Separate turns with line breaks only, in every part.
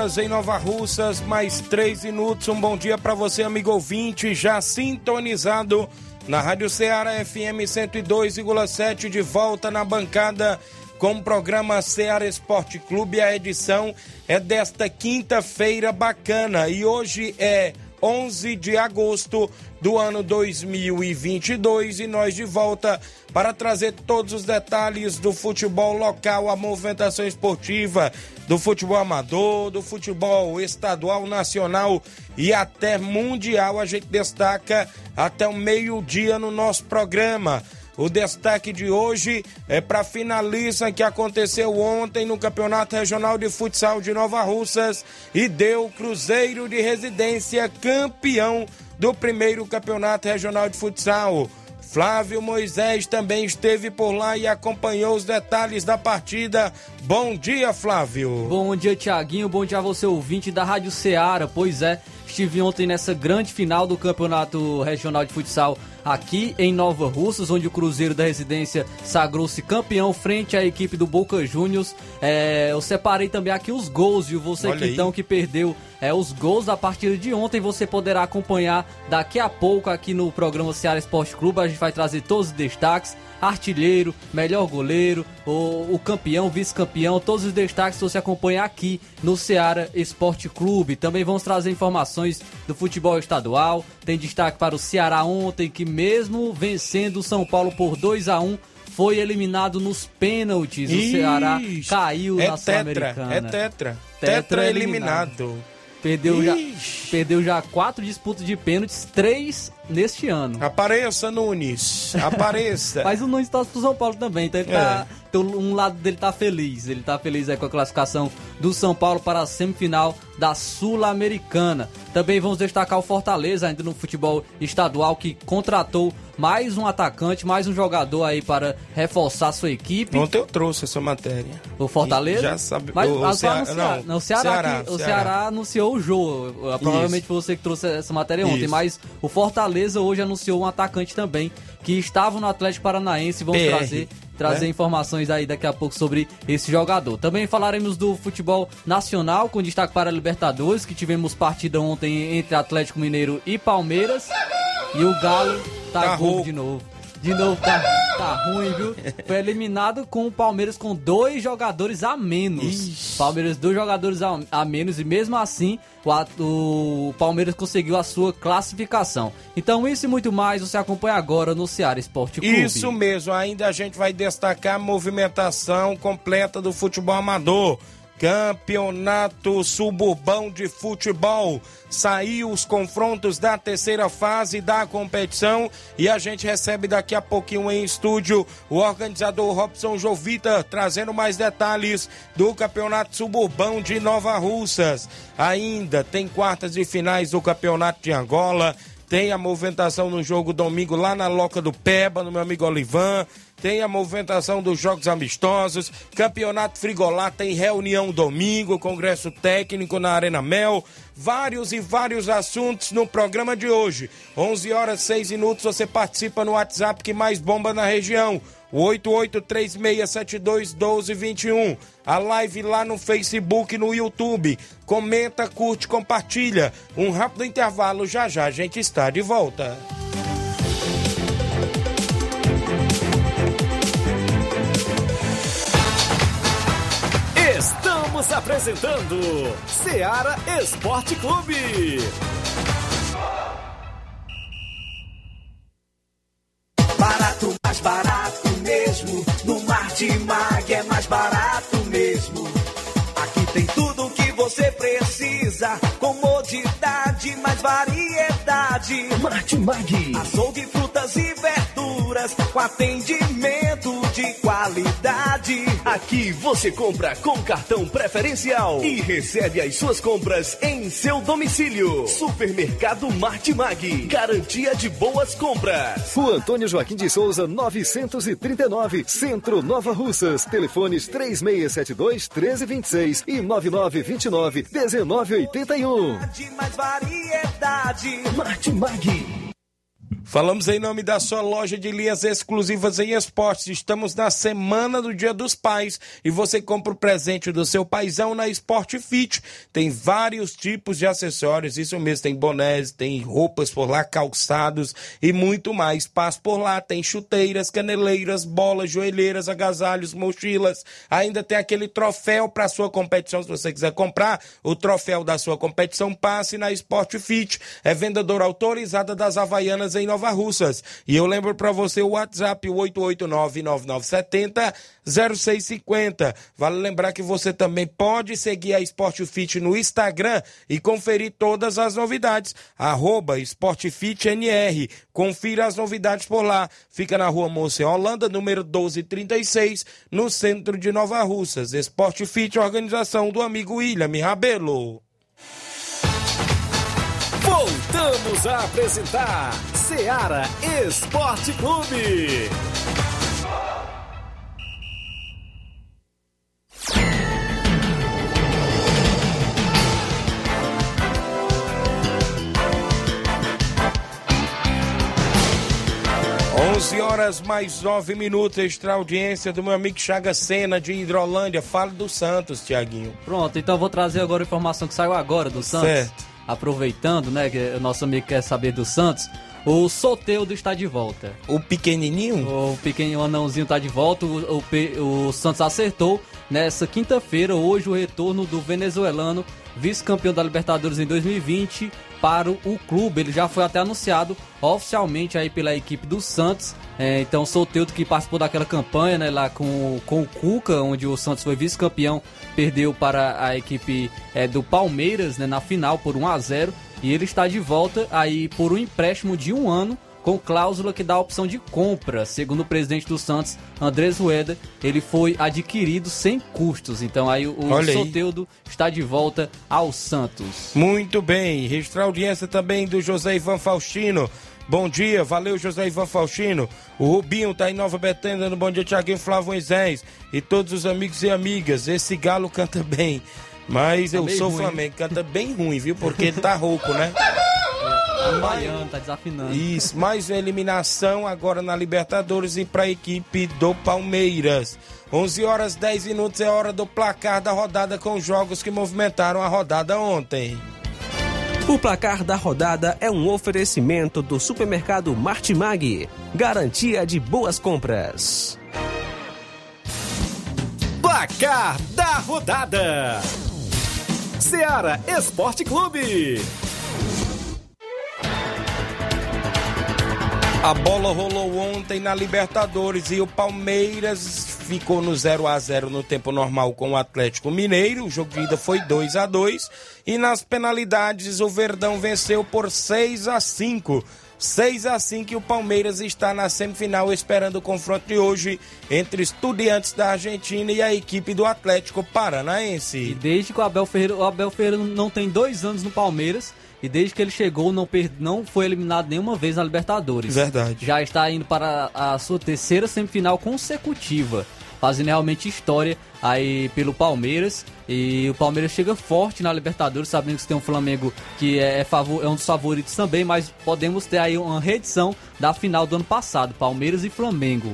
Horas em Nova Russas, mais 3 minutos. Um bom dia para você, amigo ouvinte, já sintonizado na Rádio Ceará FM 102,7, de volta na bancada com o programa Ceará Esporte Clube. A edição é desta quinta-feira bacana e hoje é 11 de agosto do ano 2022 e nós de volta para trazer todos os detalhes do futebol local, a movimentação esportiva, do futebol amador, do futebol estadual, nacional e até mundial. A gente destaca até o meio-dia no nosso programa. O destaque de hoje é para finalista que aconteceu ontem no Campeonato Regional de Futsal de Nova Russas e deu Cruzeiro de Residência campeão do primeiro Campeonato Regional de Futsal. Flávio Moisés também esteve por lá e acompanhou os detalhes da partida. Bom dia, Flávio.
Bom dia, Tiaguinho. Bom dia a você, ouvinte da Rádio Ceará. Pois é, estive ontem nessa grande final do Campeonato Regional de Futsal aqui em Nova Russas, onde o Cruzeiro da Residência sagrou-se campeão frente à equipe do Boca Juniors. É, eu separei também aqui os gols, viu? Você
Olha
que então que perdeu é, os gols da partida de ontem, você poderá acompanhar daqui a pouco aqui no programa Ceará Esporte Clube. A gente vai trazer todos os destaques. Artilheiro, melhor goleiro, o, o campeão, vice-campeão, todos os destaques você acompanha aqui no Ceará Esporte Clube. Também vamos trazer informações do futebol estadual. Tem destaque para o Ceará ontem, que mesmo vencendo o São Paulo por 2 a 1 foi eliminado nos pênaltis. O Ceará
Ixi,
caiu
é
na
tetra,
Sul-Americana.
é tetra.
Tetra
Tetra
eliminado.
eliminado.
Perdeu já, perdeu já quatro disputas de pênaltis, três neste ano.
Apareça, Nunes. Apareça.
Mas o Nunes torce pro São Paulo também, então ele tá.
É.
então um lado dele tá feliz. Ele tá feliz aí com a classificação do São Paulo para a semifinal da Sul-Americana. Também vamos destacar o Fortaleza, ainda no futebol estadual, que contratou mais um atacante, mais um jogador aí para reforçar sua equipe.
Ontem eu trouxe essa matéria.
O Fortaleza?
Já sabe-
Mas
o
ah,
Ceará-
só anunciar-
não,
não, o Ceará,
Ceará,
que- o
Ceará.
Ceará anunciou o jogo. Ah, Provavelmente foi você que trouxe essa matéria ontem,
Isso.
mas o Fortaleza hoje anunciou um atacante também que estava no Atlético Paranaense. Vamos
PR,
trazer trazer
né?
informações aí daqui a pouco sobre esse jogador. Também falaremos do futebol nacional com destaque para a Libertadores, que tivemos partida ontem entre Atlético Mineiro e Palmeiras. E o Galo tá,
Tá
rouco. de novo. De novo, tá, tá ruim, viu? Foi eliminado com o Palmeiras com dois jogadores a menos.
Ixi.
Palmeiras, dois jogadores a, a menos, e mesmo assim, o, o Palmeiras conseguiu a sua classificação. Então, isso e muito mais você acompanha agora no Ceará Esporte Clube.
Isso mesmo, ainda a gente vai destacar a movimentação completa do futebol amador. Campeonato Suburbão de Futebol. Saiu os confrontos da terceira fase da competição e a gente recebe daqui a pouquinho em estúdio o organizador Robson Jovita trazendo mais detalhes do Campeonato Suburbão de Nova Russas. Ainda tem quartas e finais do Campeonato de Angola. Tem a movimentação no jogo domingo lá na Loca do Peba, no meu amigo Olivan. Tem a movimentação dos jogos amistosos. Campeonato Frigolá tem reunião domingo, congresso técnico na Arena Mel. Vários e vários assuntos no programa de hoje. 11 horas 6 minutos. Você participa no WhatsApp que mais bomba na região. O 8836721221. A live lá no Facebook, no YouTube. Comenta, curte, compartilha. Um rápido intervalo, já já a gente está de volta.
Apresentando Seara Esporte Clube.
Barato, mais barato mesmo. No Martimag é mais barato mesmo. Você precisa. Comodidade, mais variedade.
Martimag.
Açougue, frutas e verduras. Com atendimento de qualidade.
Aqui você compra com cartão preferencial e recebe as suas compras em seu domicílio. Supermercado Martimag. Garantia de boas compras.
Rua Antônio Joaquim de Souza, 939, Centro Nova Russas. Telefones 3672 1326 e 9929 1981.
De mais variedade.
Martimag.
Falamos em nome da sua loja de linhas exclusivas em esportes. Estamos na semana do Dia dos Pais e você compra o presente do seu paizão na Sport Fit. Tem vários tipos de acessórios, isso mesmo, tem bonés, tem roupas por lá, calçados e muito mais. Passa por lá, tem chuteiras, caneleiras, bolas, joelheiras, agasalhos, mochilas. Ainda tem aquele troféu para sua competição, se você quiser comprar o troféu da sua competição, passe na Sport Fit. É vendedora autorizada das Havaianas em Nova Russas. E eu lembro para você o WhatsApp, o 889-9970-0650. Vale lembrar que você também pode seguir a Sport Fit no Instagram e conferir todas as novidades. Arroba SportFitNR. Confira as novidades por lá. Fica na rua Moça Holanda, número 1236, no centro de Nova Russas. Sport Fit, organização do amigo William Rabelo.
Voltamos a apresentar Seara Esporte Clube.
Onze horas mais nove minutos, extra audiência do meu amigo Chaga Sena de Hidrolândia. Fala do Santos, Tiaguinho.
Pronto, então eu vou trazer agora a informação que saiu agora do Santos.
Certo.
Aproveitando, né, que o nosso amigo quer saber do Santos. O Soteudo está de volta.
O pequenininho?
O pequeno anãozinho está de volta. O, o o Santos acertou nessa quinta-feira, hoje, o retorno do venezuelano, vice-campeão da Libertadores em 2020, para o clube. Ele já foi até anunciado oficialmente aí pela equipe do Santos. É, então, Soteudo que participou daquela campanha né, lá com, com o Cuca, onde o Santos foi vice-campeão, perdeu para a equipe é, do Palmeiras né, na final por 1 a 0 e ele está de volta aí por um empréstimo de um ano com cláusula que dá a opção de compra. Segundo o presidente do Santos, Andrés Rueda, ele foi adquirido sem custos. Então aí o
Olha aí.
Soteudo está de volta ao Santos.
Muito bem. Registrar a audiência também do José Ivan Faustino. Bom dia, valeu José Ivan Faustino. O Rubinho tá em Nova Betânia, dando bom dia, Tiaguinho Flávio Moisés. E todos os amigos e amigas. Esse galo canta bem. Mas eu
meio
sou
ruim.
Flamengo, canta bem ruim, viu? Porque ele tá rouco, né?
Tá baiano, tá desafinando.
Isso, mais uma eliminação agora na Libertadores e para a equipe do Palmeiras. 11 horas 10 minutos é hora do placar da rodada com os jogos que movimentaram a rodada ontem.
O placar da rodada é um oferecimento do supermercado Martimag. Garantia de boas compras.
Placar da rodada: Seara Esporte Clube.
A bola rolou ontem na Libertadores e o Palmeiras ficou no 0 a 0 no tempo normal com o Atlético Mineiro. O jogo de ida foi 2 a 2 e nas penalidades o Verdão venceu por 6 a 5. 6 a 5 e o Palmeiras está na semifinal esperando o confronto de hoje entre Estudiantes da Argentina e a equipe do Atlético
E
Paranaense.
desde que o Abel Ferreira, o Abel Ferreira não tem dois anos no Palmeiras e desde que ele chegou não, per, não foi eliminado nenhuma vez na Libertadores.
Verdade.
Já está indo para a sua terceira semifinal consecutiva, fazendo realmente história aí pelo Palmeiras. E o Palmeiras chega forte na Libertadores, sabendo que tem um Flamengo que é, é favor, é um dos favoritos também, mas podemos ter aí uma reedição da final do ano passado, Palmeiras e Flamengo.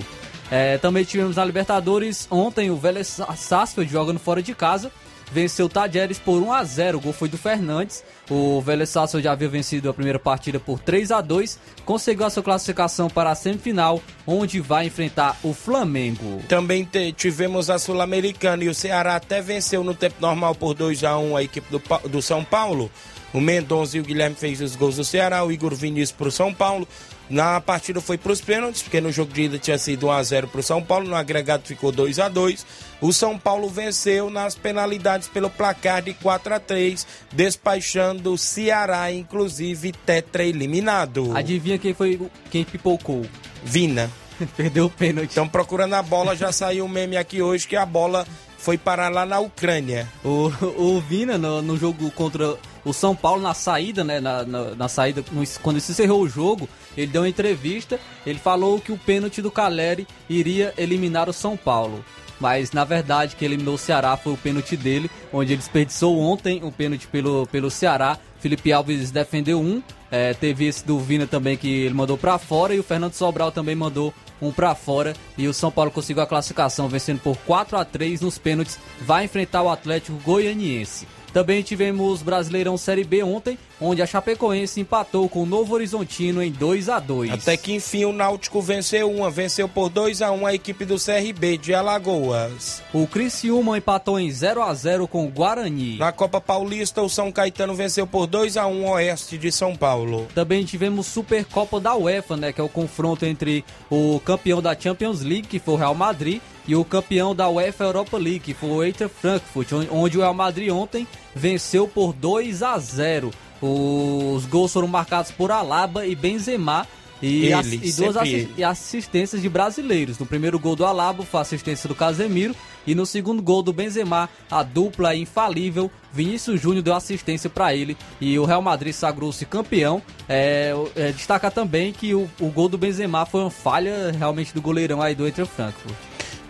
É, também tivemos na Libertadores ontem o Vélez Sarsfield jogando fora de casa venceu o Tajeres por 1 a 0 O gol foi do Fernandes. O Vélez Sarsfield já havia vencido a primeira partida por 3 a 2 conseguiu a sua classificação para a semifinal, onde vai enfrentar o Flamengo.
Também tivemos a Sul-Americana e o Ceará até venceu no tempo normal por 2 a 1 a equipe do, do São Paulo. O Mendonça e o Guilherme fez os gols do Ceará, o Igor Vinícius para o São Paulo. Na partida foi para os pênaltis, porque no jogo de ida tinha sido 1 a 0 para o São Paulo, no agregado ficou 2 a 2 O São Paulo venceu nas penalidades pelo placar de 4 a 3 despachando o Ceará, inclusive tetra eliminado.
Adivinha quem foi o- quem pipocou?
Vina.
Perdeu o pênalti.
Estão procurando a bola, já saiu um meme aqui hoje que a bola foi parar lá na Ucrânia.
O, o Vina, no, no jogo contra o São Paulo, na saída, né? Na, na, na saída, quando se encerrou o jogo, ele deu uma entrevista. Ele falou que o pênalti do Caleri iria eliminar o São Paulo. Mas na verdade, quem eliminou o Ceará foi o pênalti dele, onde ele desperdiçou ontem um pênalti pelo, pelo Ceará. Felipe Alves defendeu um. É, teve esse do Vina também que ele mandou pra fora. E o Fernando Sobral também mandou um pra fora. E o São Paulo conseguiu a classificação, vencendo por 4 a 3 nos pênaltis. Vai enfrentar o Atlético Goianiense. Também tivemos Brasileirão Série B ontem, onde a Chapecoense empatou com o Novo Horizontino em 2 a 2
Até que enfim o Náutico venceu uma, venceu por 2 a 1 a equipe do CRB de Alagoas.
O Criciúma empatou em 0 a 0 com o Guarani.
Na Copa Paulista, o São Caetano venceu por 2 a 1 o Oeste de São Paulo.
Também tivemos Supercopa da UEFA, né, que é o confronto entre o campeão da Champions League, que foi o Real Madrid, e o campeão da UEFA Europa League, que foi o Eintracht Frankfurt, on- onde o Real Madrid ontem venceu por 2 a 0. Os gols foram marcados por Alaba e Benzema. E,
Ele,
ass- e duas e assistências de brasileiros. No primeiro gol do Alaba foi a assistência do Casemiro e no segundo gol do Benzema, a dupla infalível, Vinícius Júnior deu assistência para ele e o Real Madrid sagrou-se campeão. É, é, destaca também que o, o gol do Benzema foi uma falha realmente do goleirão aí do Eintracht Frankfurt.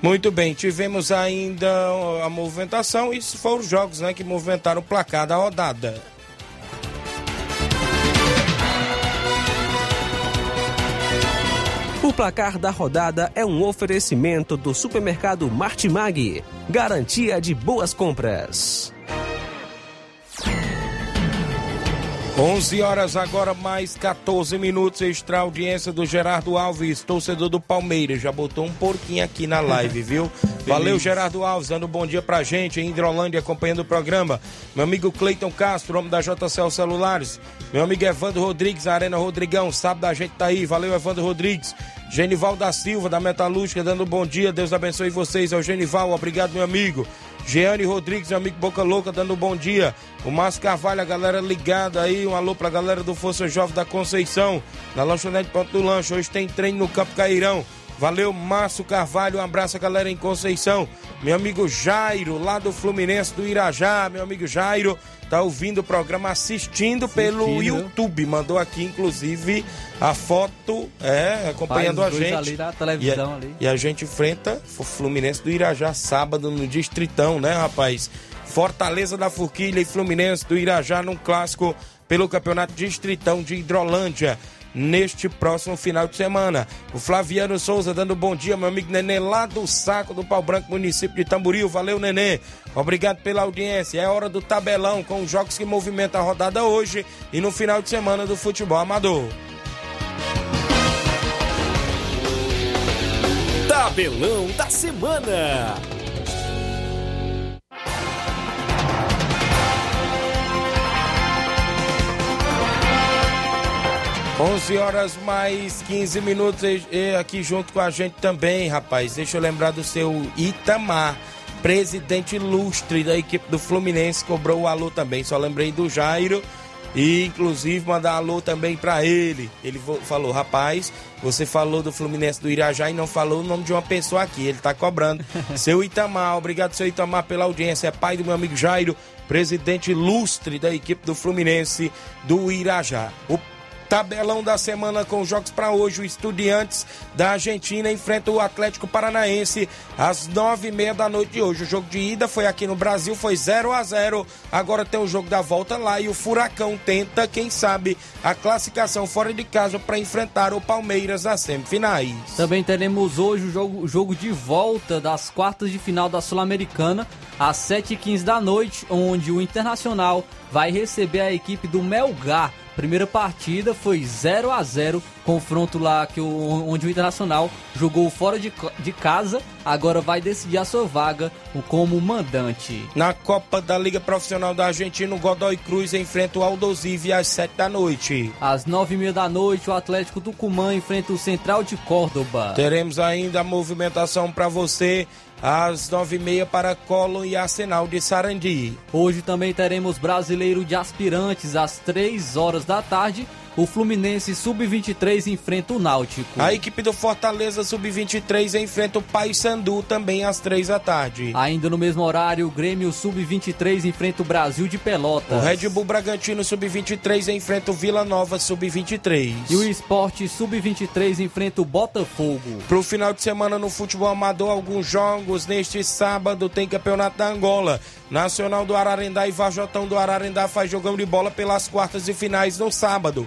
Muito bem, tivemos ainda a movimentação, isso foram os jogos né, que movimentaram o placar da rodada.
O placar da rodada é um oferecimento do supermercado Martimag. Garantia de boas compras.
11 horas agora, mais 14 minutos, extra audiência do Gerardo Alves, torcedor do Palmeiras. Já botou um porquinho aqui na live, viu? Valeu, Gerardo Alves, dando um bom dia pra gente em Hidrolândia, acompanhando o programa. Meu amigo Cleiton Castro, homem da JCL Celulares. Meu amigo Evandro Rodrigues, Arena Rodrigão, sábado a gente tá aí. Valeu, Evandro Rodrigues. Genival da Silva, da Metalúrgica, dando um bom dia. Deus abençoe vocês. É o Genival, obrigado, meu amigo. Jeane Rodrigues, meu amigo Boca Louca, dando um bom dia. O Márcio Carvalho, a galera ligada aí. Um alô pra galera do Força Jovem da Conceição, na lanchonete Ponto do Lanche. Hoje tem treino no Campo Cairão. Valeu, Márcio Carvalho. Um abraço galera em Conceição. Meu amigo Jairo, lá do Fluminense do Irajá. Meu amigo Jairo, tá ouvindo o programa, assistindo pelo
Assistindo.
YouTube. Mandou aqui, inclusive, a foto, é, acompanhando
Faz
a gente.
ali na televisão
e a,
ali.
E a gente enfrenta o Fluminense do Irajá sábado no Distritão, né, rapaz? Fortaleza da Forquilha e Fluminense do Irajá num clássico pelo Campeonato Distritão de Hidrolândia. Neste próximo final de semana. O Flaviano Souza dando bom dia, meu amigo Nenê, lá do Saco do Pau Branco, município de Tamboril. Valeu, Nenê. Obrigado pela audiência. É hora do tabelão com os jogos que movimentam a rodada hoje e no final de semana do futebol amador.
Tabelão da semana.
11 horas mais 15 minutos e- aqui junto com a gente também, rapaz. Deixa eu lembrar do seu Itamar, presidente ilustre da equipe do Fluminense, cobrou o alô também. Só lembrei do Jairo e inclusive mandar alô também pra ele. Ele falou: "Rapaz, você falou do Fluminense do Irajá e não falou o nome de uma pessoa aqui. Ele tá cobrando. seu Itamar, obrigado seu Itamar pela audiência. É pai do meu amigo Jairo, presidente ilustre da equipe do Fluminense do Irajá. O Tabelão da semana com jogos para hoje. O Estudiantes da Argentina enfrenta o Atlético Paranaense às nove e meia da noite de hoje. O jogo de ida foi aqui no Brasil, foi 0 a 0 Agora tem o jogo da volta lá e o Furacão tenta, quem sabe, a classificação fora de casa para enfrentar o Palmeiras nas semifinais.
Também teremos hoje o jogo, o jogo de volta das quartas de final da Sul-Americana às 7h15 da noite, onde o Internacional vai receber a equipe do Melgar. Primeira partida foi 0 a 0 confronto lá que o, onde o Internacional jogou fora de, de casa, agora vai decidir a sua vaga como mandante.
Na Copa da Liga Profissional da Argentina, o Godoy Cruz enfrenta o Aldosivi às 7 da noite.
Às 9 e meia da noite, o Atlético Tucumã enfrenta o Central de Córdoba.
Teremos ainda a movimentação para você às nove e meia para Colo e Arsenal de Sarandi.
Hoje também teremos Brasileiro de Aspirantes às três horas da tarde o Fluminense Sub-23 enfrenta o Náutico.
A equipe do Fortaleza Sub-23 enfrenta o Paysandu também às três da tarde.
Ainda no mesmo horário, o Grêmio Sub-23 enfrenta o Brasil de Pelotas.
O Red Bull Bragantino Sub-23 enfrenta o Vila Nova Sub-23.
E o Esporte Sub-23 enfrenta o Botafogo.
Pro final de semana no futebol amador, alguns jogos. Neste sábado tem Campeonato da Angola. Nacional do Ararendá e Vajotão do Ararendá faz jogão de bola pelas quartas e finais no sábado.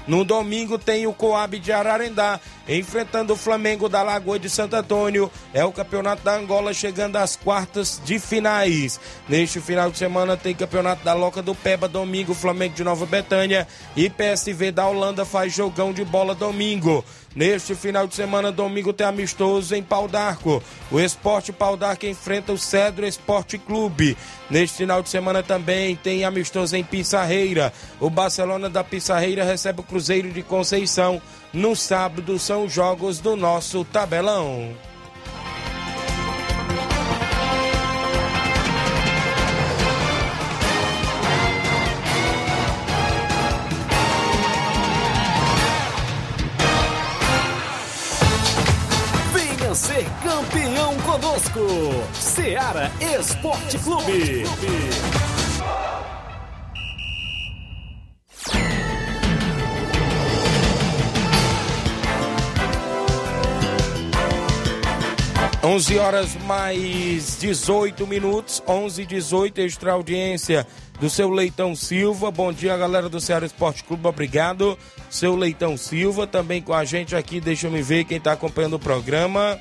No domingo tem o Coab de Ararendá enfrentando o Flamengo da Lagoa de Santo Antônio. É o Campeonato da Angola chegando às quartas de finais. Neste final de semana tem Campeonato da Loca do Peba domingo, Flamengo de Nova Betânia e PSV da Holanda faz jogão de bola domingo. Neste final de semana, domingo, tem amistoso em Pau d'Arco. O Esporte Pau d'Arco enfrenta o Cedro Esporte Clube. Neste final de semana também tem amistoso em Pissarreira. O Barcelona da Pissarreira recebe o Cruzeiro de Conceição. No sábado são jogos do nosso tabelão.
'Seara Esporte Clube.
11 horas mais 18 minutos, 11 e 18, extra audiência do seu Leitão Silva. Bom dia, galera do Ceará Esporte Clube, obrigado. Seu Leitão Silva também com a gente aqui, deixa eu me ver quem está acompanhando o programa.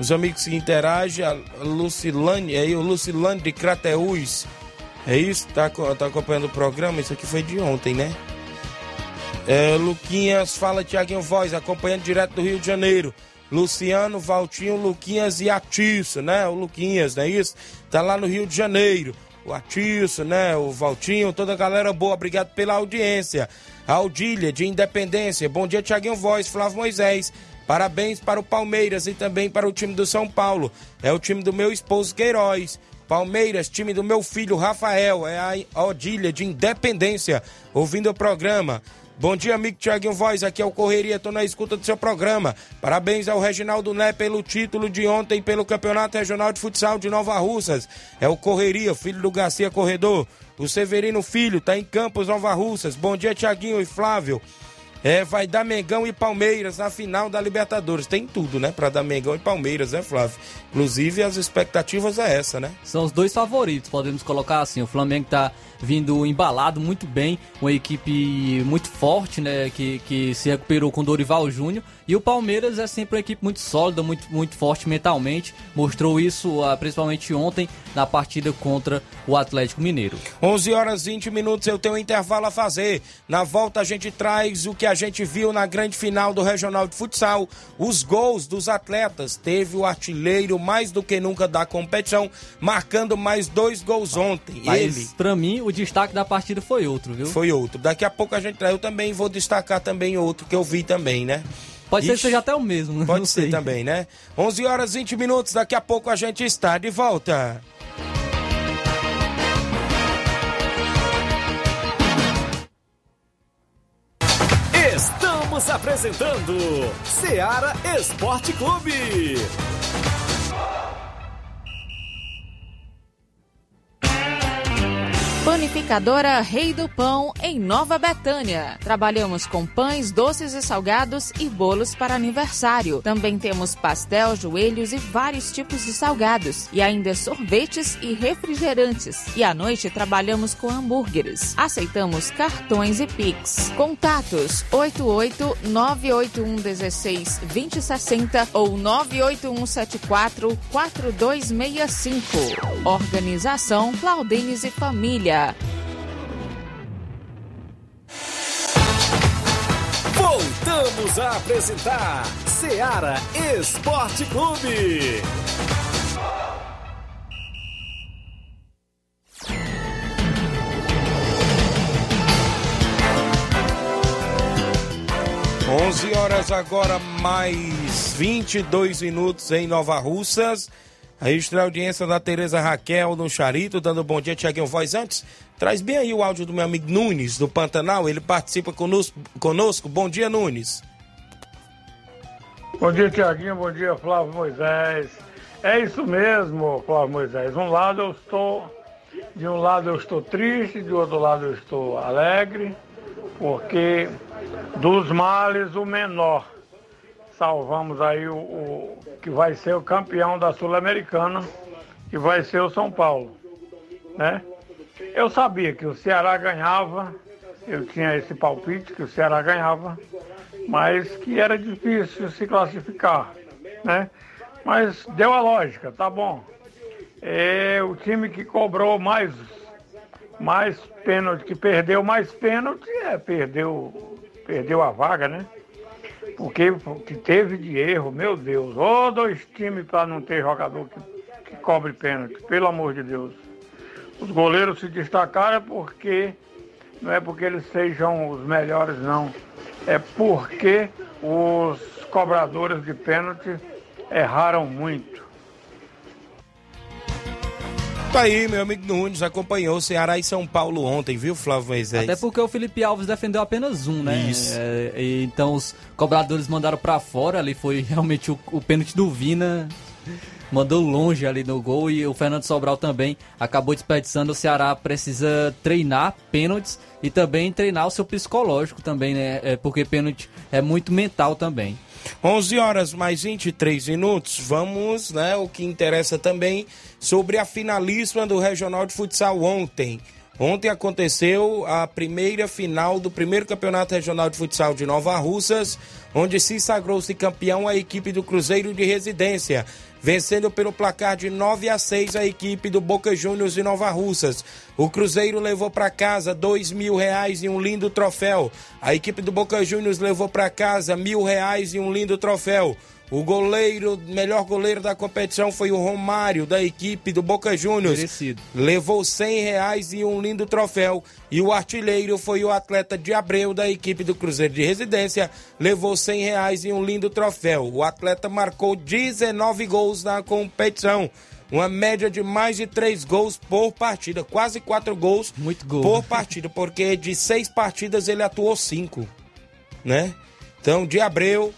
Os amigos que interagem, a Lucilane, aí o Lucilane de Crateús. É isso? Tá, tá acompanhando o programa? Isso aqui foi de ontem, né? É, Luquinhas, fala Tiaguinho Voz, acompanhando direto do Rio de Janeiro. Luciano, Valtinho, Luquinhas e Atiço, né? O Luquinhas, não é isso? Tá lá no Rio de Janeiro. O Atiço, né? O Valtinho, toda a galera boa, obrigado pela audiência. A Audília, de Independência. Bom dia, Tiaguinho Voz, Flávio Moisés. Parabéns para o Palmeiras e também para o time do São Paulo. É o time do meu esposo Queiroz. Palmeiras, time do meu filho Rafael. É a Odília de Independência, ouvindo o programa. Bom dia, amigo Tiaguinho Voz. Aqui é o Correria, tô na escuta do seu programa. Parabéns ao Reginaldo Né pelo título de ontem pelo Campeonato Regional de Futsal de Nova Russas. É o Correria, filho do Garcia Corredor. O Severino Filho tá em Campos, Nova Russas. Bom dia, Tiaguinho e Flávio. É, vai dar Mengão e Palmeiras na final da Libertadores. Tem tudo, né? Pra dar Mengão e Palmeiras, né, Flávio? Inclusive, as expectativas é essa, né?
São os dois favoritos, podemos colocar assim. O Flamengo tá vindo embalado muito bem, uma equipe muito forte, né? Que, que se recuperou com Dorival Júnior. E o Palmeiras é sempre uma equipe muito sólida, muito, muito forte mentalmente. Mostrou isso uh, principalmente ontem na partida contra o Atlético Mineiro.
11 horas 20 minutos, eu tenho um intervalo a fazer. Na volta a gente traz o que a gente viu na grande final do Regional de Futsal. Os gols dos atletas. Teve o artilheiro mais do que nunca da competição, marcando mais dois gols ontem.
Mas,
Ele.
pra mim, o destaque da partida foi outro, viu?
Foi outro. Daqui a pouco a gente traz. Eu também vou destacar também outro que eu vi também, né?
Pode ser que
Ixi,
seja até o mesmo,
Pode
não
ser
sei.
também, né? 11 horas 20 minutos, daqui a pouco a gente está de volta.
Estamos apresentando Seara Esporte Clube.
Panificadora Rei do Pão, em Nova Betânia. Trabalhamos com pães, doces e salgados e bolos para aniversário. Também temos pastel, joelhos e vários tipos de salgados. E ainda sorvetes e refrigerantes. E à noite trabalhamos com hambúrgueres. Aceitamos cartões e Pix. Contatos 88 981 16 2060 ou 98174 4265. Organização Claudenes e Família.
Voltamos a apresentar Seara Esporte Clube.
11 horas agora, mais 22 minutos em Nova Russas. Registrar a audiência da Tereza Raquel no Charito, dando bom dia, Tiaguinho Voz. Antes, traz bem aí o áudio do meu amigo Nunes, do Pantanal. Ele participa conosco. conosco. Bom dia, Nunes.
Bom dia, Tiaguinho. Bom dia, Flávio Moisés. É isso mesmo, Flávio Moisés. Um lado eu estou. De um lado eu estou triste, de outro lado eu estou alegre, porque dos males o menor. Salvamos aí o, o que vai ser o campeão da Sul-Americana, que vai ser o São Paulo, né? Eu sabia que o Ceará ganhava, eu tinha esse palpite que o Ceará ganhava, mas que era difícil se classificar, né? Mas deu a lógica, tá bom. É o time que cobrou mais mais pênalti, que perdeu mais pênalti, é, perdeu, perdeu a vaga, né? Porque que teve de erro, meu Deus. Ô, dois times para não ter jogador que, que cobre pênalti, pelo amor de Deus. Os goleiros se destacaram porque não é porque eles sejam os melhores, não. É porque os cobradores de pênalti erraram muito.
Tá aí, meu amigo Nunes acompanhou Ceará e São Paulo ontem, viu, Flávio Moisés?
Até porque o Felipe Alves defendeu apenas um, né?
Isso.
É, e então os cobradores mandaram pra fora, ali foi realmente o, o pênalti do Vina. Mandou longe ali no gol e o Fernando Sobral também acabou desperdiçando. O Ceará precisa treinar pênaltis e também treinar o seu psicológico também, né? É, porque pênalti é muito mental também.
11 horas mais 23 minutos. Vamos, né? O que interessa também sobre a finalíssima do Regional de Futsal ontem. Ontem aconteceu a primeira final do primeiro campeonato regional de futsal de Nova Russas, onde se sagrou-se campeão a equipe do Cruzeiro de Residência, vencendo pelo placar de 9 a 6 a equipe do Boca Juniors de Nova Russas. O Cruzeiro levou para casa dois mil reais e um lindo troféu. A equipe do Boca Juniors levou para casa mil reais e um lindo troféu. O goleiro, melhor goleiro da competição foi o Romário, da equipe do Boca Juniors.
Merecido.
Levou 100 reais e um lindo troféu. E o artilheiro foi o atleta de Abreu, da equipe do Cruzeiro de Residência. Levou 100 reais e um lindo troféu. O atleta marcou 19 gols na competição. Uma média de mais de 3 gols por partida. Quase 4 gols
Muito gol.
por partida. Porque de 6 partidas ele atuou 5. Né? Então, de Abreu,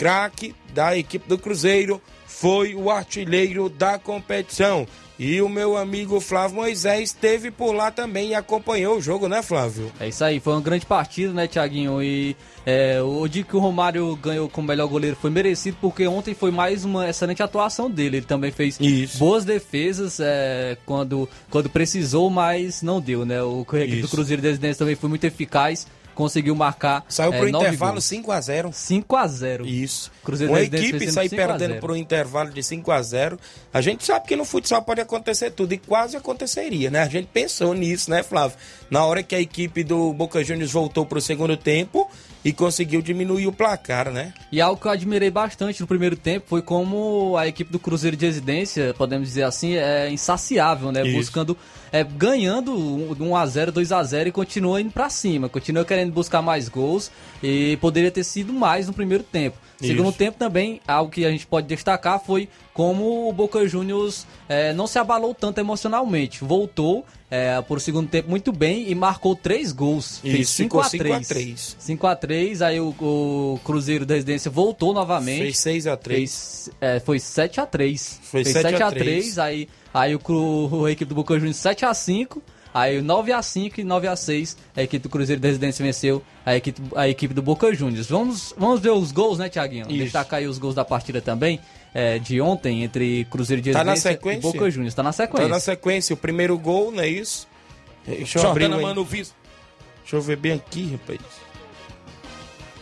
craque da equipe do Cruzeiro, foi o artilheiro da competição. E o meu amigo Flávio Moisés esteve por lá também e acompanhou o jogo, né, Flávio?
É isso aí, foi uma grande partida, né, Tiaguinho? E é, o dia que o Romário ganhou como melhor goleiro foi merecido, porque ontem foi mais uma excelente atuação dele. Ele também fez
Isso.
boas defesas é, quando, quando precisou, mas não deu, né? O equipe do. Cruzeiro Residência também foi muito eficaz, conseguiu marcar.
Saiu
é,
pro
nove
intervalo
gols.
5 a 0
5 a 0
Isso.
Cruzeiro
Uma equipe sair
5 a
perdendo
0.
por um intervalo de 5 a 0 A gente sabe que no futsal pode acontecer tudo e quase aconteceria, né? A gente pensou nisso, né, Flávio? Na hora que a equipe do Boca Juniors voltou pro segundo tempo e conseguiu diminuir o placar, né?
E algo que eu admirei bastante no primeiro tempo foi como a equipe do Cruzeiro de Residência, podemos dizer assim, é insaciável, né?
Isso.
Buscando, é, ganhando um 1x0, 2x0 e continua indo pra cima, continua querendo buscar mais gols e poderia ter sido mais no primeiro tempo. Segundo
Isso.
tempo também, algo que a gente pode destacar foi como o Boca Juniors é, não se abalou tanto emocionalmente. Voltou é, por segundo tempo muito bem e marcou três gols. Fez
Isso,
5
ficou
a
5 a
3
3.
5 a 3 aí o, o Cruzeiro da Residência voltou novamente.
Fez 6 a 3
Fez, é, foi 7 a 3
Foi
Fez
7 a
7 a
3.
3 aí, aí o, a equipe do Boca Juniors 7 a 5 Aí 9 a 5 e 9 a 6 a equipe do Cruzeiro da Residência venceu a equipe, a equipe do Boca Juniors. Vamos, vamos ver os gols, né, Tiaguinho? Destacar aí os gols da partida também. é, de ontem entre Cruzeiro de
Tá na
Residência
sequência?
e Boca Juniors. Tá na sequência.
Tá na sequência, o primeiro gol, não é isso? Deixa eu abrir
Jordana
o-
Mano Viz.
Deixa eu ver bem aqui, rapaz.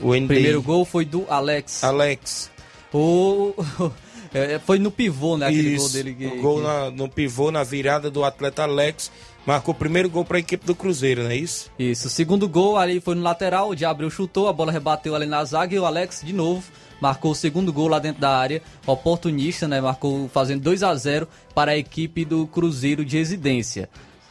O.
O primeiro gol foi do Alex.
Alex.
O... é, foi no pivô, né? Aquele
Isso,
gol dele. que-
o gol
que-
na- no pivô, na virada do atleta Alex. Marcou o primeiro gol para a equipe do Cruzeiro, não é isso?
Isso, o segundo gol ali foi no lateral, o de Abreu chutou, a bola rebateu ali na zaga e o Alex de novo marcou o segundo gol lá dentro da área, oportunista, né? Marcou fazendo 2 a 0 para a equipe do Cruzeiro de Residência.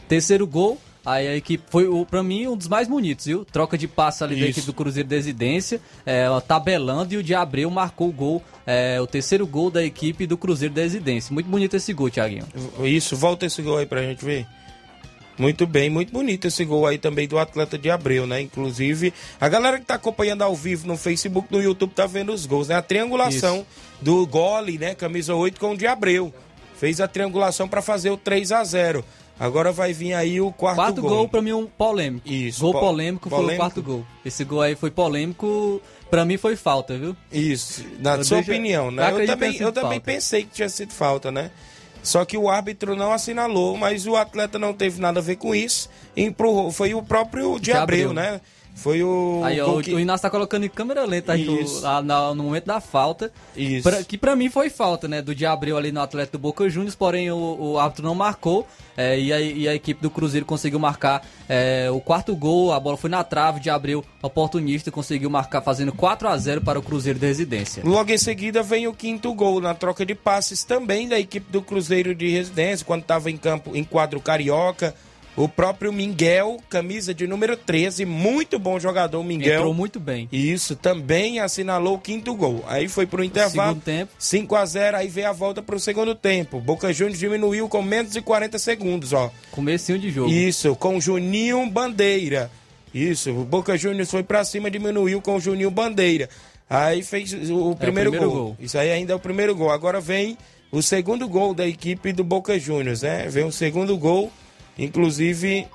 Terceiro gol, aí a equipe foi o para mim um dos mais bonitos, viu? Troca de passe ali da
Isso.
equipe do Cruzeiro de Residência, é, tabelando e o de Abreu marcou o gol, é, o terceiro gol da equipe do Cruzeiro de Residência. Muito bonito esse gol, Thiaguinho.
Isso, volta esse gol aí pra gente ver. Muito bem, muito bonito esse gol aí também do atleta de Abreu, né? Inclusive, a galera que tá acompanhando ao vivo no Facebook, no YouTube, tá vendo os gols, né? A triangulação do gole, né? Camisa 8 com o de Abreu. Fez a triangulação pra fazer o 3 a 0 Agora vai vir aí o quarto,
Quarto
gol.
gol, pra mim, um polêmico.
Isso,
Gol
po-
polêmico, foi o
polêmico.
quarto gol. Esse gol aí foi polêmico, pra mim foi falta, viu?
Isso, na
Eu
sua
deixo-
opinião,
eu
né? Eu
que
também, eu também pensei que tinha sido falta, né? Só que o árbitro não assinalou, mas o atleta não teve nada a ver com isso. empurrou. Foi o próprio de Abreu. né? Foi o.
Aí ó,
que-
o Inácio tá colocando em câmera lenta aí lá na- no momento da falta.
Isso.
Pra- que pra mim foi falta, né? Do de Abreu ali no atleta do Boca Juniors, porém o, o árbitro não marcou. é, e, a, e a equipe do Cruzeiro conseguiu marcar é, o quarto gol. A bola foi na trave de Abreu, oportunista, conseguiu marcar fazendo 4 a 0 para o Cruzeiro de Residência.
Logo em seguida vem o quinto gol na troca de passes também da equipe do Cruzeiro de Residência, quando estava em campo em quadro carioca. O próprio Miguel, camisa de número 13, muito bom jogador, o Miguel.
Entrou muito bem.
Isso, também assinalou o quinto gol. Aí foi pro intervalo.
Segundo tempo.
5 a 0 aí veio a volta pro segundo tempo. Boca Juniors diminuiu com menos de 40 segundos, ó.
Comecinho de jogo.
Isso, com Juninho Bandeira. Isso, o Boca Juniors foi pra cima, diminuiu com o Juninho Bandeira. Aí fez o, o primeiro,
primeiro
gol.
gol.
Isso aí ainda é o primeiro gol. Agora vem o segundo gol da equipe do Boca Juniors, né? Vem o segundo gol, inclusive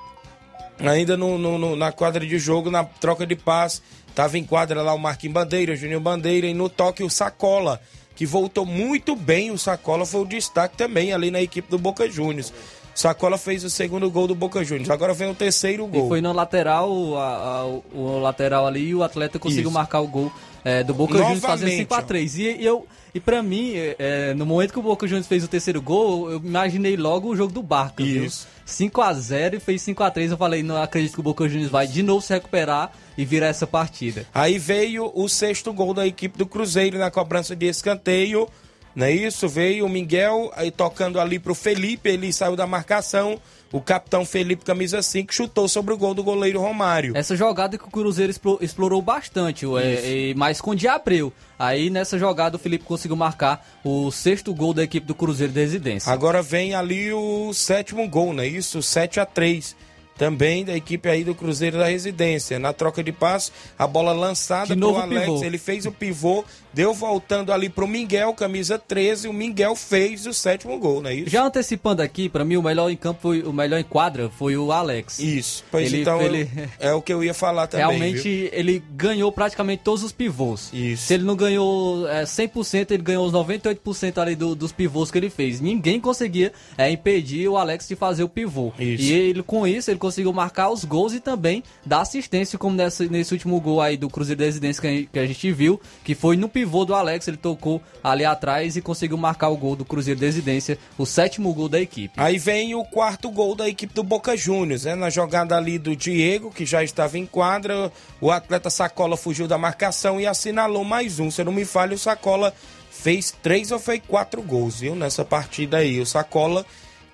ainda no, no- na quadra de jogo, na troca de passe. Tava em quadra lá o Marquinhos Bandeira, o Juninho Bandeira e no toque o Sacola, que voltou muito bem. O Sacola foi o destaque também ali na equipe do Boca Juniors. Sacola fez o segundo gol do Boca Juniors. Agora vem o terceiro gol.
E foi no lateral, a- a- o, o lateral ali, e o atleta conseguiu
Isso.
marcar o gol é, do Boca Juniors fazendo
Novamente,
5x3. E, e eu, e pra mim, é, é, no momento que o Boca Juniors fez o terceiro gol, eu imaginei logo o jogo do Barca, viu?
Isso.
5x0 e fez 5x3. Eu falei, não acredito que o Boca Juniors vai de novo se recuperar e virar essa partida.
Aí veio o sexto gol da equipe do Cruzeiro na cobrança de escanteio. Não é isso? Veio o Miguel aí tocando ali pro Felipe, ele saiu da marcação. O capitão Felipe, camisa 5, chutou sobre o gol do goleiro Romário.
Essa jogada que o Cruzeiro explo- explorou bastante, é, mas com o de Abreu. Aí nessa jogada o Felipe conseguiu marcar o sexto gol da equipe do Cruzeiro de Residência.
Agora vem ali o sétimo gol, não é isso? 7 a 3 Também da equipe aí do Cruzeiro da Residência. Na troca de passo, a bola lançada pro Alex.
pivô.
Ele fez o pivô, deu voltando ali pro Miguel, camisa 13. O Miguel fez o sétimo gol, não é isso?
Já antecipando aqui, pra mim o melhor em campo, foi, o melhor em quadra foi o Alex.
Isso. Pois
Ele-
então,
ele-
é o que eu ia falar também.
Realmente
viu?
ele ganhou praticamente todos os pivôs.
Isso.
Se ele não ganhou é, 100%, ele ganhou os 98% ali do- dos pivôs que ele fez. Ninguém conseguia é, impedir o Alex de fazer o pivô.
Isso.
E ele com isso ele conseguiu marcar os gols e também dar assistência, como nessa- nesse último gol aí do Cruzeiro da Residência que a, gente, que a gente viu, que foi no pivô do Alex, ele tocou ali atrás e conseguiu marcar o gol do Cruzeiro da Residência, o sétimo gol da equipe.
Aí vem o quarto gol da equipe do Boca Juniors, né? Na jogada ali do Diego, que já estava em quadra, o atleta Sacola fugiu da marcação e assinalou mais um. Se eu não me falha, o Sacola fez três ou foi quatro gols, viu? Nessa partida aí. O Sacola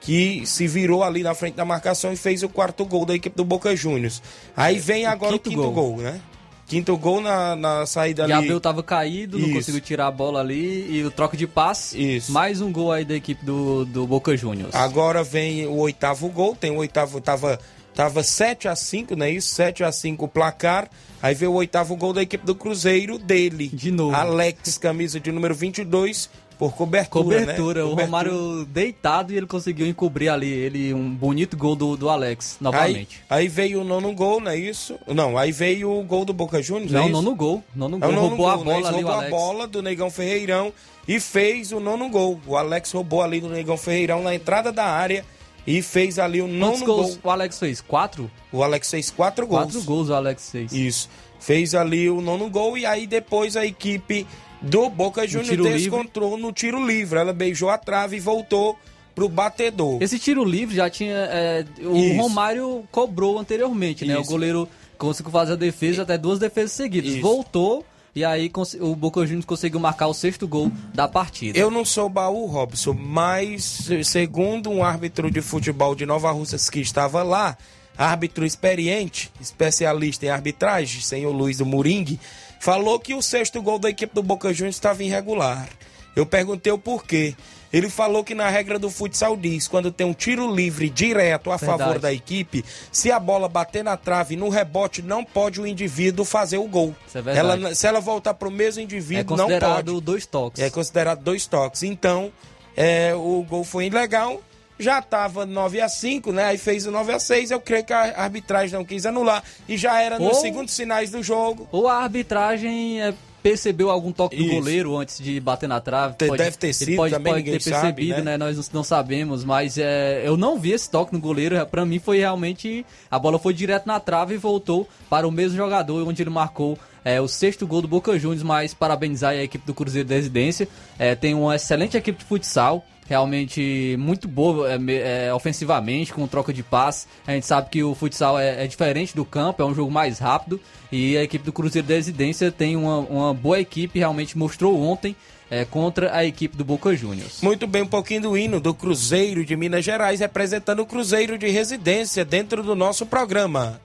que se virou ali na frente da marcação e fez o quarto gol da equipe do Boca Juniors. Aí vem agora o
quinto
quinto
gol.
gol, né? Quinto gol na, na saída
E
ali.
Abel tava caído, não
Isso.
conseguiu tirar a bola ali e o troco de passe.
Isso.
Mais um gol aí da equipe do, do Boca Juniors.
Agora vem o oitavo gol, tem o oitavo, tava Tava 7 a 5 não é isso? 7 a 5 o placar. Aí veio o oitavo gol da equipe do Cruzeiro dele.
De novo.
Alex, camisa de número 22, por cobertura,
Cobertura,
né?
o Romário deitado e ele conseguiu encobrir ali ele um bonito gol do, do Alex,
Aí,
novamente.
aí veio o nono gol, não é isso? Não, aí veio o gol do Boca Juniors,
Não,
é
nono gol. Nono
É
gol.
o nono
roubou a
gol, né?
bola
Ele
ali, o
roubou a
Alex.
bola do Negão Ferreirão e fez o nono gol. O Alex roubou ali do Negão Ferreirão na entrada da área e fez ali o
Quantos
nono
gols
gol.
o Alex fez? Quatro?
O Alex fez quatro gols.
Quatro gols o Alex fez.
Isso. Fez ali o nono gol e aí depois a equipe do Boca Juniors
tiro livre.
descontrou no tiro livre. Ela beijou a trave e voltou pro batedor.
Esse tiro livre já tinha. é, o
Isso.
Romário cobrou anteriormente, né? O
Isso.
goleiro conseguiu fazer a defesa, até duas defesas seguidas.
Isso.
Voltou e aí o Boca Juniors conseguiu marcar o sexto gol da partida.
Eu não sou baú, Robson, mas segundo um árbitro de futebol de Nova Russas que estava lá, árbitro experiente, especialista em arbitragem, senhor Luiz do Moringue, falou que o sexto gol da equipe do Boca Juniors estava irregular. Eu perguntei o porquê. Ele falou que na regra do futsal diz, quando tem um tiro livre direto a
Verdade.
favor da equipe, se a bola bater na trave no rebote, não pode o indivíduo fazer o gol.
É.
Ela, se ela voltar para o mesmo
é
indivíduo, não pode.
considerado dois toques.
É considerado dois toques. Então, é, o gol foi ilegal. Já estava 9 a 5 né? Aí fez o 9 a 6 Eu creio que a arbitragem não quis anular. E já era nos
Ou-
segundos sinais do jogo.
Ou a arbitragem é, percebeu algum toque do
Isso.
goleiro antes de bater na trave.
Te- deve ter sido
pode,
também,
pode ter
sabe,
percebido,
né?
né? Nós não, sabemos, mas é, eu não vi esse toque no goleiro. Pra mim foi realmente. A bola foi direto na trave e voltou para o mesmo jogador, onde ele marcou. é, o sexto gol do Boca Juniors, mas parabenizar a equipe do Cruzeiro da Residência. É, tem uma excelente equipe de futsal, realmente muito boa é, é, ofensivamente, com troca de passe. A gente sabe que o futsal é, é diferente do campo, é um jogo mais rápido. E a equipe do Cruzeiro da Residência tem uma, uma boa equipe, realmente mostrou ontem é, contra a equipe do Boca Juniors.
Muito bem, um pouquinho do hino do Cruzeiro de Minas Gerais, representando o Cruzeiro de residência dentro do nosso programa.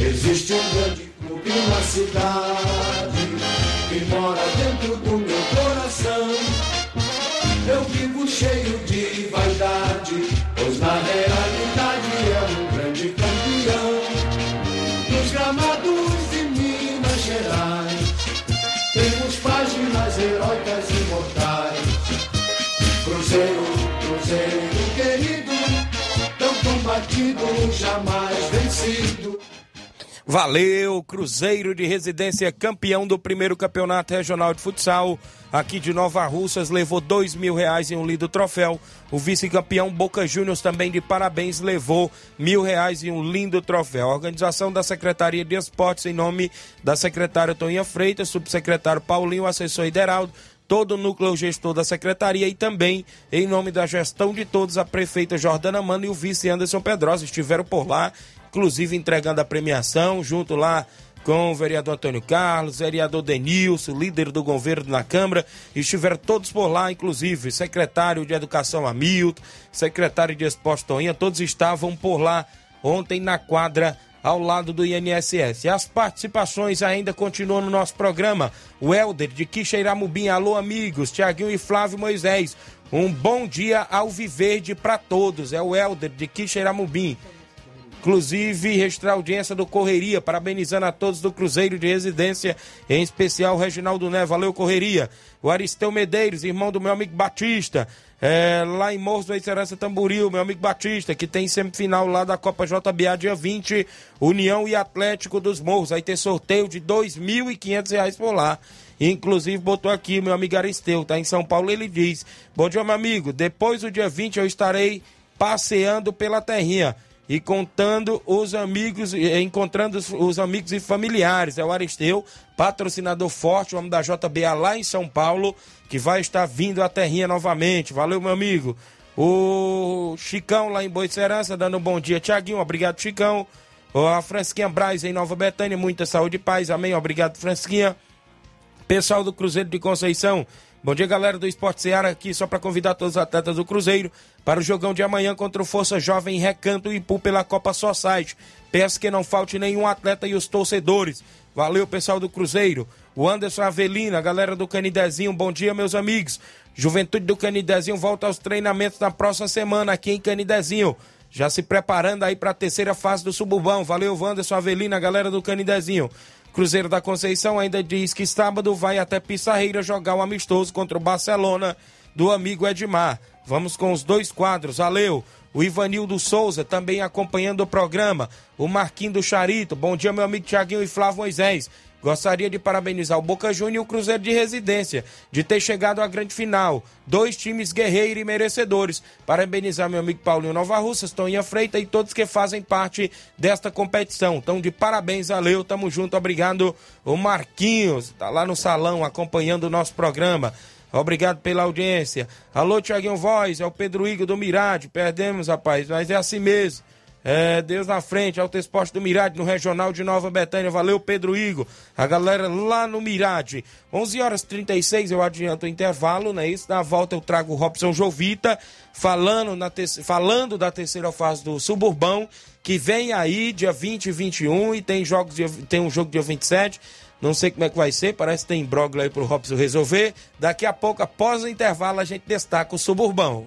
Existe um grande clube na cidade que mora dentro do meu coração. Eu vivo cheio de vaidade, pois na realidade é um grande campeão. Nos gramados de Minas Gerais, temos páginas heróicas imortais. Cruzeiro, Cruzeiro querido, tão combatido, jamais vencido.
Valeu, Cruzeiro de Residência, campeão do primeiro campeonato regional de futsal. Aqui de Nova Russas, levou dois mil reais em um lindo troféu. O vice-campeão Boca Juniors também de parabéns levou mil reais em um lindo troféu. A organização da Secretaria de Esportes, em nome da secretária Toninha Freitas, subsecretário Paulinho, assessor Hideraldo, todo o núcleo gestor da secretaria e também, em nome da gestão de todos, a prefeita Jordana Mano e o vice Anderson Pedrosa estiveram por lá, inclusive entregando a premiação, junto lá com o vereador Antônio Carlos, vereador Denilson, líder do governo na Câmara, estiveram todos por lá, inclusive secretário de Educação Hamilton, secretário de Esporte Toinha, todos estavam por lá ontem na quadra ao lado do INSS. E as participações ainda continuam no nosso programa. O Helder de Quixeiramubim, alô amigos, Tiaguinho e Flávio Moisés. Um bom dia ao Viverde para todos. É o Helder de Quixeiramubim. Inclusive, registrar a audiência do Correria, parabenizando a todos do Cruzeiro de Residência, em especial o Reginaldo Neves. Valeu, Correria. O Aristeu Medeiros, irmão do meu amigo Batista, é, lá em Morros do Esperança Tamboril, meu amigo Batista, que tem semifinal lá da Copa JBA, dia 20, União e Atlético dos Morros. Aí tem sorteio de 2.500 reais por lá. Inclusive, botou aqui meu amigo Aristeu, tá em São Paulo, ele diz: Bom dia, meu amigo. Depois do dia 20 eu estarei passeando pela terrinha e contando os amigos, encontrando os, os amigos e familiares. É o Aristeu, patrocinador forte, o homem da JBA lá em São Paulo, que vai estar vindo à terrinha novamente. Valeu, meu amigo. O Chicão lá em Boicerança, dando um bom dia. Tiaguinho, obrigado, Chicão. A Fransquinha Braz em Nova Betânia, muita saúde e paz. Amém. Obrigado, Fransquinha. Pessoal do Cruzeiro de Conceição, Bom dia, galera do Esporte Seara, aqui só para convidar todos os atletas do Cruzeiro para o jogão de amanhã contra o Força Jovem Recanto e Ipu pela Copa Society. Peço que não falte nenhum atleta e os torcedores. Valeu, pessoal do Cruzeiro. O Anderson Avelina, galera do Canidezinho, bom dia, meus amigos. Juventude do Canidezinho volta aos treinamentos na próxima semana aqui em Canidezinho. Já se preparando aí para a terceira fase do Suburbão. Valeu, Wanderson Avelina, galera do Canidezinho. Cruzeiro da Conceição ainda diz que sábado vai até Pissarreira jogar o amistoso contra o Barcelona do amigo Edmar. Vamos com os dois quadros. Valeu! O Ivanildo Souza também acompanhando o programa. O Marquinho do Charito. Bom dia, meu amigo Tiaguinho e Flávio Moisés. Gostaria de parabenizar o Boca Júnior e o Cruzeiro de Residência de ter chegado à grande final. Dois times guerreiros e merecedores. Parabenizar meu amigo Paulinho Nova Russas, Toninha Freita e todos que fazem parte desta competição. Então, de parabéns, valeu, tamo junto, obrigado. O Marquinhos, tá lá no salão acompanhando o nosso programa. Obrigado pela audiência. Alô, Tiaguinho Voz, é o Pedro Igor do Mirade. Perdemos, rapaz, mas é assim mesmo. É, Deus na frente, Alto Esporte do Mirade, no Regional de Nova Betânia. Valeu, Pedro Igor. A galera lá no Mirade. 11 horas 36, eu adianto o intervalo, né? Isso, na volta eu trago o Robson Jovita, falando, na te... falando da terceira fase do Suburbão, que vem aí dia 20 e 21 e tem, jogos tem um jogo dia 27. Não sei como é que vai ser, parece que tem imbróglio aí pro Robson resolver. Daqui a pouco, após o intervalo, a gente destaca o Suburbão.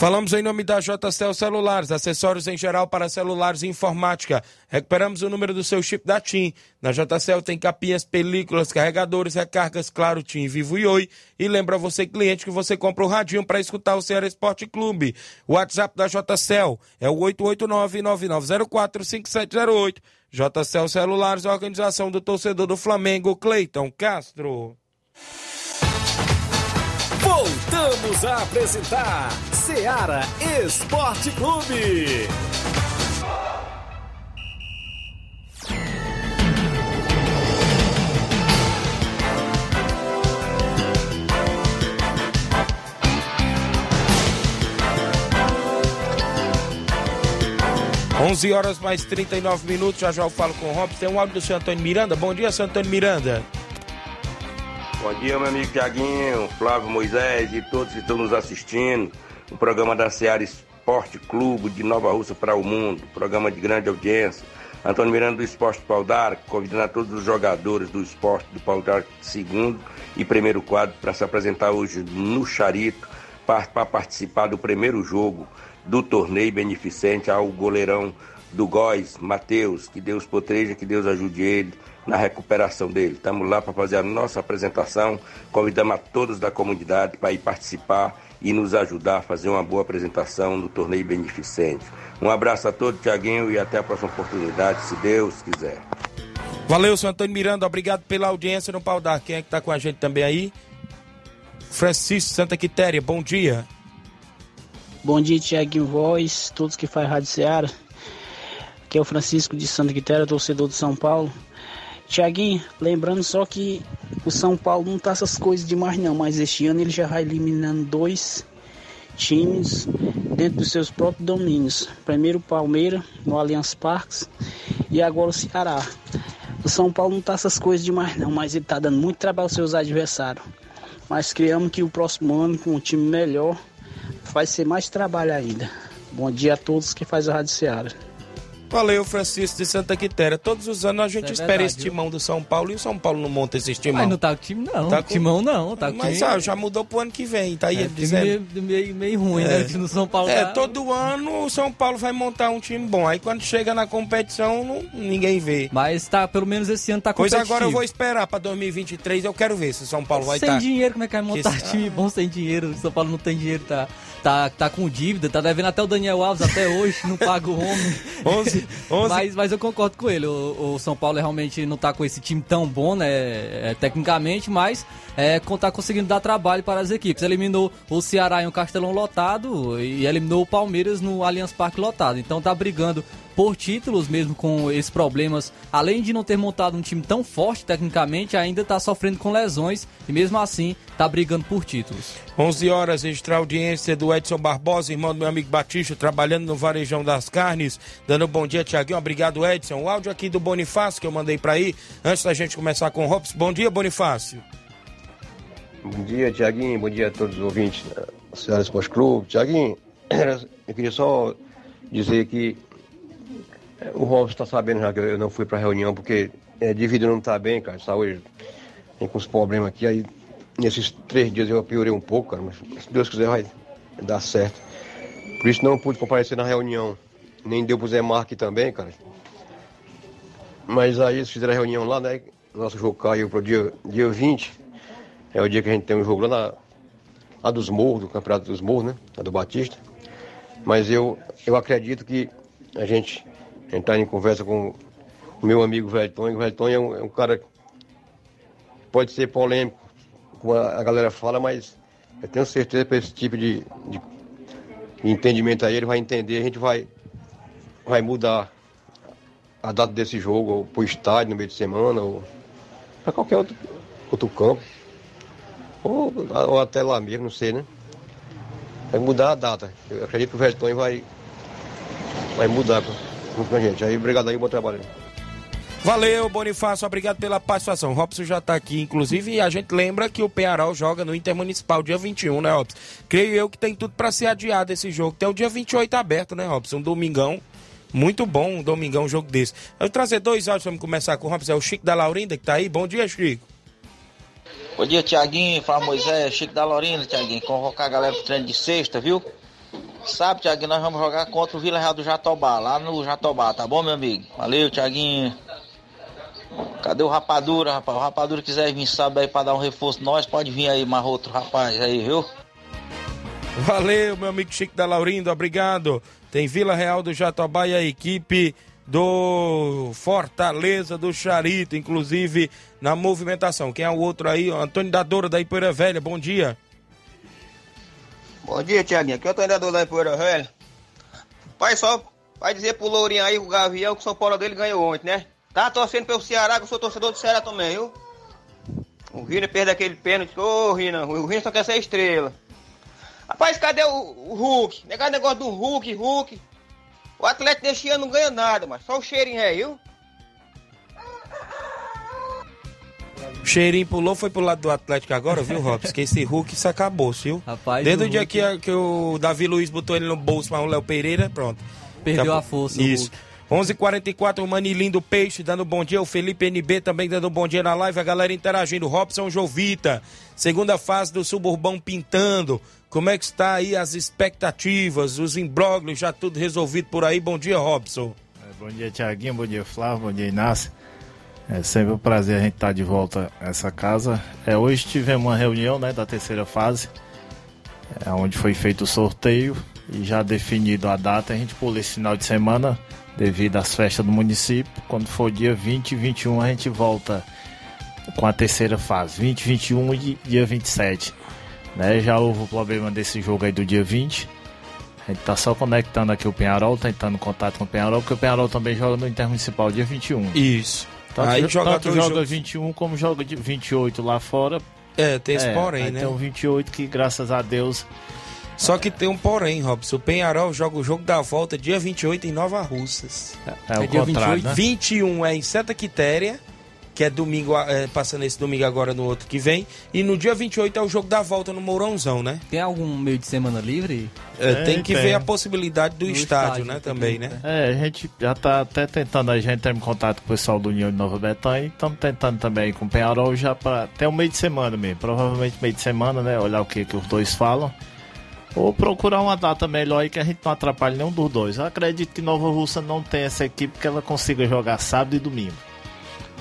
Falamos em nome da JCL Celulares, acessórios em geral para celulares e informática. Recuperamos o número do seu chip da TIM. Na JCL tem capinhas, películas, carregadores, recargas, claro, TIM, Vivo e Oi. E lembra você, cliente, que você compra o radinho para escutar o Ceará Esporte Clube. O WhatsApp da JCL é o 889-9904-5708. JCL Celulares, organização do torcedor do Flamengo, Cleiton Castro.
Voltamos a apresentar Seara Esporte Clube.
11 horas mais 39 minutos, já já eu falo com o Robson. Tem um áudio do seu Antônio Miranda. Bom dia, seu Antônio Miranda.
Bom dia, meu amigo Tiaguinho, Flávio Moisés e todos que estão nos assistindo. O programa da Seara Esporte Clube de Nova Rússia para o Mundo, programa de grande audiência. Antônio Miranda do Esporte Paudar, convidando a todos os jogadores do esporte do Paudar segundo e primeiro quadro para se apresentar hoje no Charito para participar do primeiro jogo do torneio beneficente ao goleirão do Góis, Matheus. Que Deus proteja, que Deus ajude ele na recuperação dele. Estamos lá para fazer a nossa apresentação. Convidamos a todos da comunidade para ir participar e nos ajudar a fazer uma boa apresentação no torneio beneficente. Um abraço a todos, Tiaguinho, e até a próxima oportunidade, se Deus quiser.
Valeu, seu Antônio Miranda. Obrigado pela audiência no Pau Dar. Quem é que está com a gente também aí? Francisco Santa Quitéria, bom dia.
Bom dia, Tiaguinho Voz, todos que fazem Rádio Seara. Aqui é o Francisco de Santa Quitéria, torcedor de São Paulo. Tiaguinho, lembrando só que o São Paulo não tá essas coisas demais não, mas este ano ele já vai eliminando dois times dentro dos seus próprios domínios. Primeiro o Palmeiras, no Allianz Parques, e agora o Ceará. O São Paulo não tá essas coisas demais não, mas ele tá dando muito trabalho aos seus adversários. Mas criamos que o próximo ano, com um time melhor, vai ser mais trabalho ainda. Bom dia a todos que fazem a Rádio Seara.
Valeu, Francisco de Santa Quitéria. Todos os anos a gente
É
espera
verdade,
esse timão do São Paulo e o São Paulo não monta esse timão.
Mas não tá com time, não.
Tá com-
Timão não, tá com
Mas
time.
ah, já mudou pro ano que vem, tá aí
é,
dizendo.
meio, meio, meio ruim, né? O time do São Paulo
É,
tá-
todo ano o São Paulo vai montar um time bom. Aí quando chega na competição, não- ninguém vê.
Mas tá, pelo menos esse ano tá
Pois
competitivo.
agora eu vou esperar pra 2023, eu quero ver se o São Paulo vai tá.
sem
estar.
dinheiro, como é que vai montar
Esse-
time bom sem dinheiro? O São Paulo não tem dinheiro, tá, tá, tá com dívida, tá devendo até o Daniel Alves até hoje, não paga o homem.
11, 11.
Mas, mas eu concordo com ele, o, o São Paulo realmente não tá com esse time tão bom, né, é, tecnicamente, mas é, tá conseguindo dar trabalho para as equipes. Eliminou o Ceará em um Castelão lotado e eliminou o Palmeiras no Allianz Parque lotado. Então tá brigando por títulos mesmo com esses problemas. Além de não ter montado um time tão forte tecnicamente, ainda tá sofrendo com lesões e mesmo assim tá brigando por títulos.
11 horas, extra audiência do Edson Barbosa, irmão do meu amigo Batista, trabalhando no Varejão das Carnes. Dando um bom dia, Tiaguinho. Obrigado, Edson. O áudio aqui do Bonifácio que eu mandei pra aí, antes da gente começar com o Robson. Bom dia, Bonifácio.
Bom dia, Tiaguinho. Bom dia a todos os ouvintes da Ceará Esporte Clube. Tiaguinho, eu queria só dizer que o Robson está sabendo já que eu não fui para a reunião porque é, devido a não estar bem, cara, saúde, tem com os problemas aqui. Aí, nesses três dias eu piorei um pouco, cara, mas se Deus quiser vai dar certo. Por isso não pude comparecer na reunião. Nem deu pro Zé Marque também, cara. Mas aí eles fizeram a reunião lá, né? Nosso jogo caiu pro dia, dia 20. É o dia que a gente tem um jogo lá na lá dos morros, do Campeonato dos Morros, né? A do Batista. Mas eu, eu acredito que a gente entrar em conversa com o meu amigo Velton. O Velton é um, é um cara que pode ser polêmico, como a, a galera fala, mas eu tenho certeza que esse tipo de, de entendimento aí ele vai entender, a gente vai, vai mudar a data desse jogo, ou pro estádio no meio de semana, ou para qualquer outro, outro campo. Ou, ou até lá mesmo, não sei, né? Vai mudar a data. Eu acredito que o Vertonho vai, vai mudar com, com a gente. Aí, obrigado aí, bom trabalho.
Valeu, Bonifácio, obrigado pela participação. O Robson já tá aqui, inclusive, e a gente lembra que o Penharol joga no Intermunicipal dia 21, né, Robson? Creio eu que tem tudo pra ser adiado esse jogo. Tem o dia 28 aberto, né, Robson? Um domingão. Muito bom, um domingão, um jogo desse. Eu vou trazer dois áudios pra me começar com o Robson. É o Chico da Laurinda que tá aí. Bom dia, Chico.
Bom dia, Tiaguinho. Fala Moisés, Chico da Lorena, Tiaguinho. Convocar a galera pro treino de sexta, viu? Sabe, Tiaguinho, nós vamos jogar contra o Vila Real do Jatobá, lá no Jatobá, tá bom, meu amigo? Valeu, Tiaguinho. Cadê o Rapadura, rapaz? O Rapadura quiser vir sábado aí pra dar um reforço, nós pode vir aí, mais outro rapaz aí, viu?
Valeu, meu amigo Chico da Laurinda, obrigado. Tem Vila Real do Jatobá e a equipe do Fortaleza do Charito, inclusive na movimentação. Quem é o outro aí? Antônio da Doura da Ipoeira Velha, bom dia.
Bom dia, Tiaguinho. Aqui é o treinador da Poeira Velha. Pai, só vai dizer pro Lourinho aí, o Gavião, que o São Paulo dele ganhou ontem, né? Tá torcendo pelo Ceará, que eu sou torcedor do Ceará também, viu? O Rina perdeu aquele pênalti. Ô, Rina, o Rina só quer ser estrela. Rapaz, cadê o, o Hulk? Negado negócio do Hulk, Hulk. O Atlético deste ano não ganha nada, mas só o cheirinho aí, viu?
O cheirinho pulou, foi pro lado do Atlético agora, viu, Robson? Que esse Hulk se acabou, viu?
Rapaz,
Desde
o
o dia
Hulk-
que, que o Davi Luiz botou ele no bolso para o Léo Pereira, pronto.
Perdeu
Acabou.
a força, o
Isso. 11:44 o Manilim do Peixe dando bom dia, o Felipe NB também dando bom dia na live, a galera interagindo, Robson Jovita, segunda fase do Suburbão pintando, como é que está aí as expectativas, os imbróglios, já tudo resolvido por aí, bom dia Robson.
Bom dia, Tiaguinho. Bom dia, Flávio. Bom dia, Inácio. É sempre um prazer a gente estar de volta a essa casa. É, hoje tivemos uma reunião né, da terceira fase, é, onde foi feito o sorteio e já definido a data. A gente pula esse final de semana devido às festas do município. Quando for dia 20 e 21, a gente volta com a terceira fase, 20, 21 e dia 27. Né? Já houve o problema desse jogo aí do dia 20. A gente tá só conectando aqui o Penharol, tentando contato com o Penharol, porque o Penharol também joga no Intermunicipal dia 21.
Isso.
Tanto,
Aí
tanto
joga
joga,
dois jogos.
21 como joga de 28 lá fora.
É, tem esse porém,
aí
né?
Tem um 28 que, graças a Deus,
Só que tem um porém, Robson, o Penharol joga o jogo da volta dia 28 em Nova Russas.
é, o contrário, né?
21 é em Santa Quitéria, que é domingo, é, passando esse domingo agora no outro que vem. E no dia 28 é o jogo da volta no Mourãozão, né?
Tem algum meio de semana livre?
É, tem
Tem,
que
tem.
ver a possibilidade do, estádio,
estádio
né?
também,
Também, né?
É, a gente já tá até tentando, a gente tem contato com o pessoal do União de Nova Betânia e estamos tentando também com o Penharol já para até o meio de semana mesmo. Provavelmente meio de semana, né? Olhar o que, que os dois falam. Ou procurar uma data melhor aí que a gente não atrapalhe nenhum dos dois. Eu acredito que Nova Russa não tem essa equipe que ela consiga jogar sábado e domingo.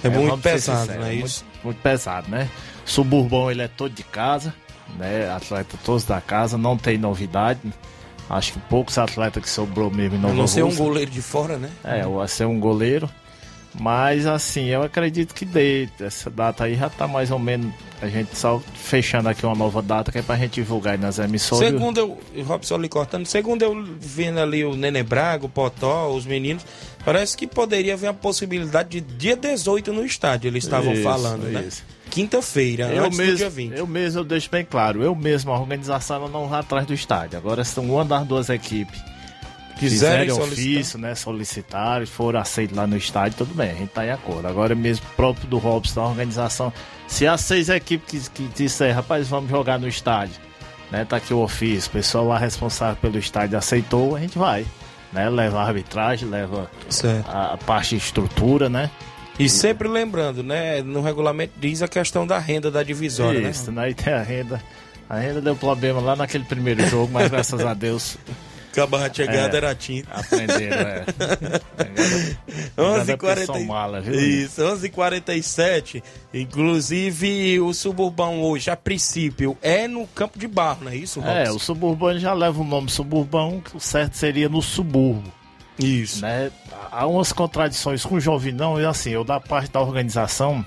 É muito
vamos ser
pesado,
sinceros,
não é
muito-
isso?
Muito, pesado, né? Suburbão ele é todo de casa, né? Atleta todos da casa, não tem novidade. Acho que poucos atletas que sobrou mesmo em
A
Nova
não ser um goleiro de fora, né?
É, vai ser um goleiro. Mas assim, eu acredito que dê. Essa data aí já tá mais ou menos. A gente só fechando aqui uma nova data que é pra gente divulgar aí nas emissoras.
Segundo eu, Robson lhe cortando, segundo eu vendo ali o Nene Braga, o Potó, os meninos, parece que poderia haver a possibilidade de dia 18 no estádio, eles estavam
Isso,
falando, né?
isso.
Quinta-feira,
Eu mesmo,
dia 20.
eu mesmo eu deixo bem claro, eu mesmo, a organização não vai atrás do estádio. Agora são uma das duas equipes.
Quiserem
Fizeram
solicitar.
ofício, né? Solicitaram, foram aceitos lá no estádio, tudo bem, a gente tá em acordo. Agora mesmo, próprio do Robson, a organização, se as seis equipes que, que disser, rapaz, vamos jogar no estádio, né? Tá aqui o ofício, o pessoal lá responsável pelo estádio aceitou, a gente vai. Né? Leva a arbitragem, leva a, a parte de estrutura, né?
E sempre lembrando, né? No regulamento diz a questão da renda da divisória, né?
Isso, né? E tem a renda. A renda deu problema lá naquele primeiro jogo, mas graças a Deus.
Acabava de chegar,
É,
era tinta.
Aprenderam, é.
11h40.
mala, viu?
Isso, 11h47. Inclusive, o suburbão hoje, a princípio, é no campo de barro, não é isso, Robson?
É, o suburbano já leva o nome suburbão, que o certo seria no subúrbio.
Isso.
Né? Há umas contradições com o Jovinão, e assim, eu da parte da organização,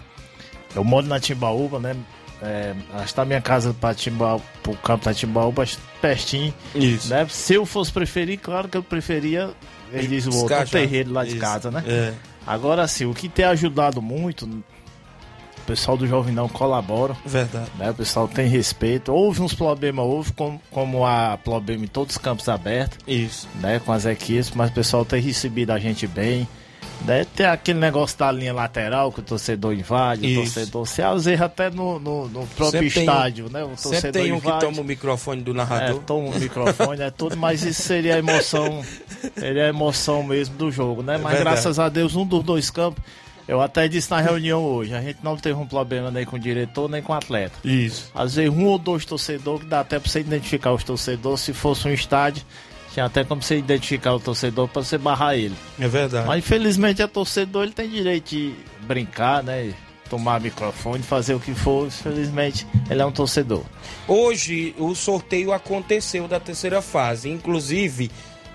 eu moro na Timbaúba, né? É, acho que da minha casa para Timba, o campo da Timbaúba, pertinho.
Isso.
Né? Se eu fosse preferir, claro que eu preferia, ele diz o outro, o terreiro lá de
Isso.
casa, né?
É.
Agora sim, o que tem ajudado muito, o pessoal do Jovem não colabora.
Verdade.
Né? O pessoal tem respeito. Houve uns problemas, houve como, como há problema em todos os campos abertos.
Isso.
Né? Com as equipes, mas o pessoal tem recebido a gente bem. Né? Tem aquele negócio da linha lateral que o torcedor invade, o
Isso.
torcedor se às vezes até no, no, no próprio
Sempre tem um-
estádio, né? O torcedor
Sempre tem um
invade.
que toma o microfone do
É,
narrador.
toma o microfone, é tudo, mas isso seria a emoção, seria a emoção mesmo do jogo, né? Mas
verdade.
graças a Deus, um dos dois campos, eu até disse na reunião hoje, a gente não teve um problema nem com o diretor, nem com o atleta.
Isso.
Às vezes um ou dois torcedores, que dá até pra você identificar os torcedores, se fosse um estádio, tinha até como você identificar o torcedor pra você barrar ele.
É verdade.
Mas infelizmente é torcedor, ele tem direito de brincar, né? Tomar microfone, fazer o que for, infelizmente ele é um torcedor.
Hoje o sorteio aconteceu da terceira fase. Inclusive,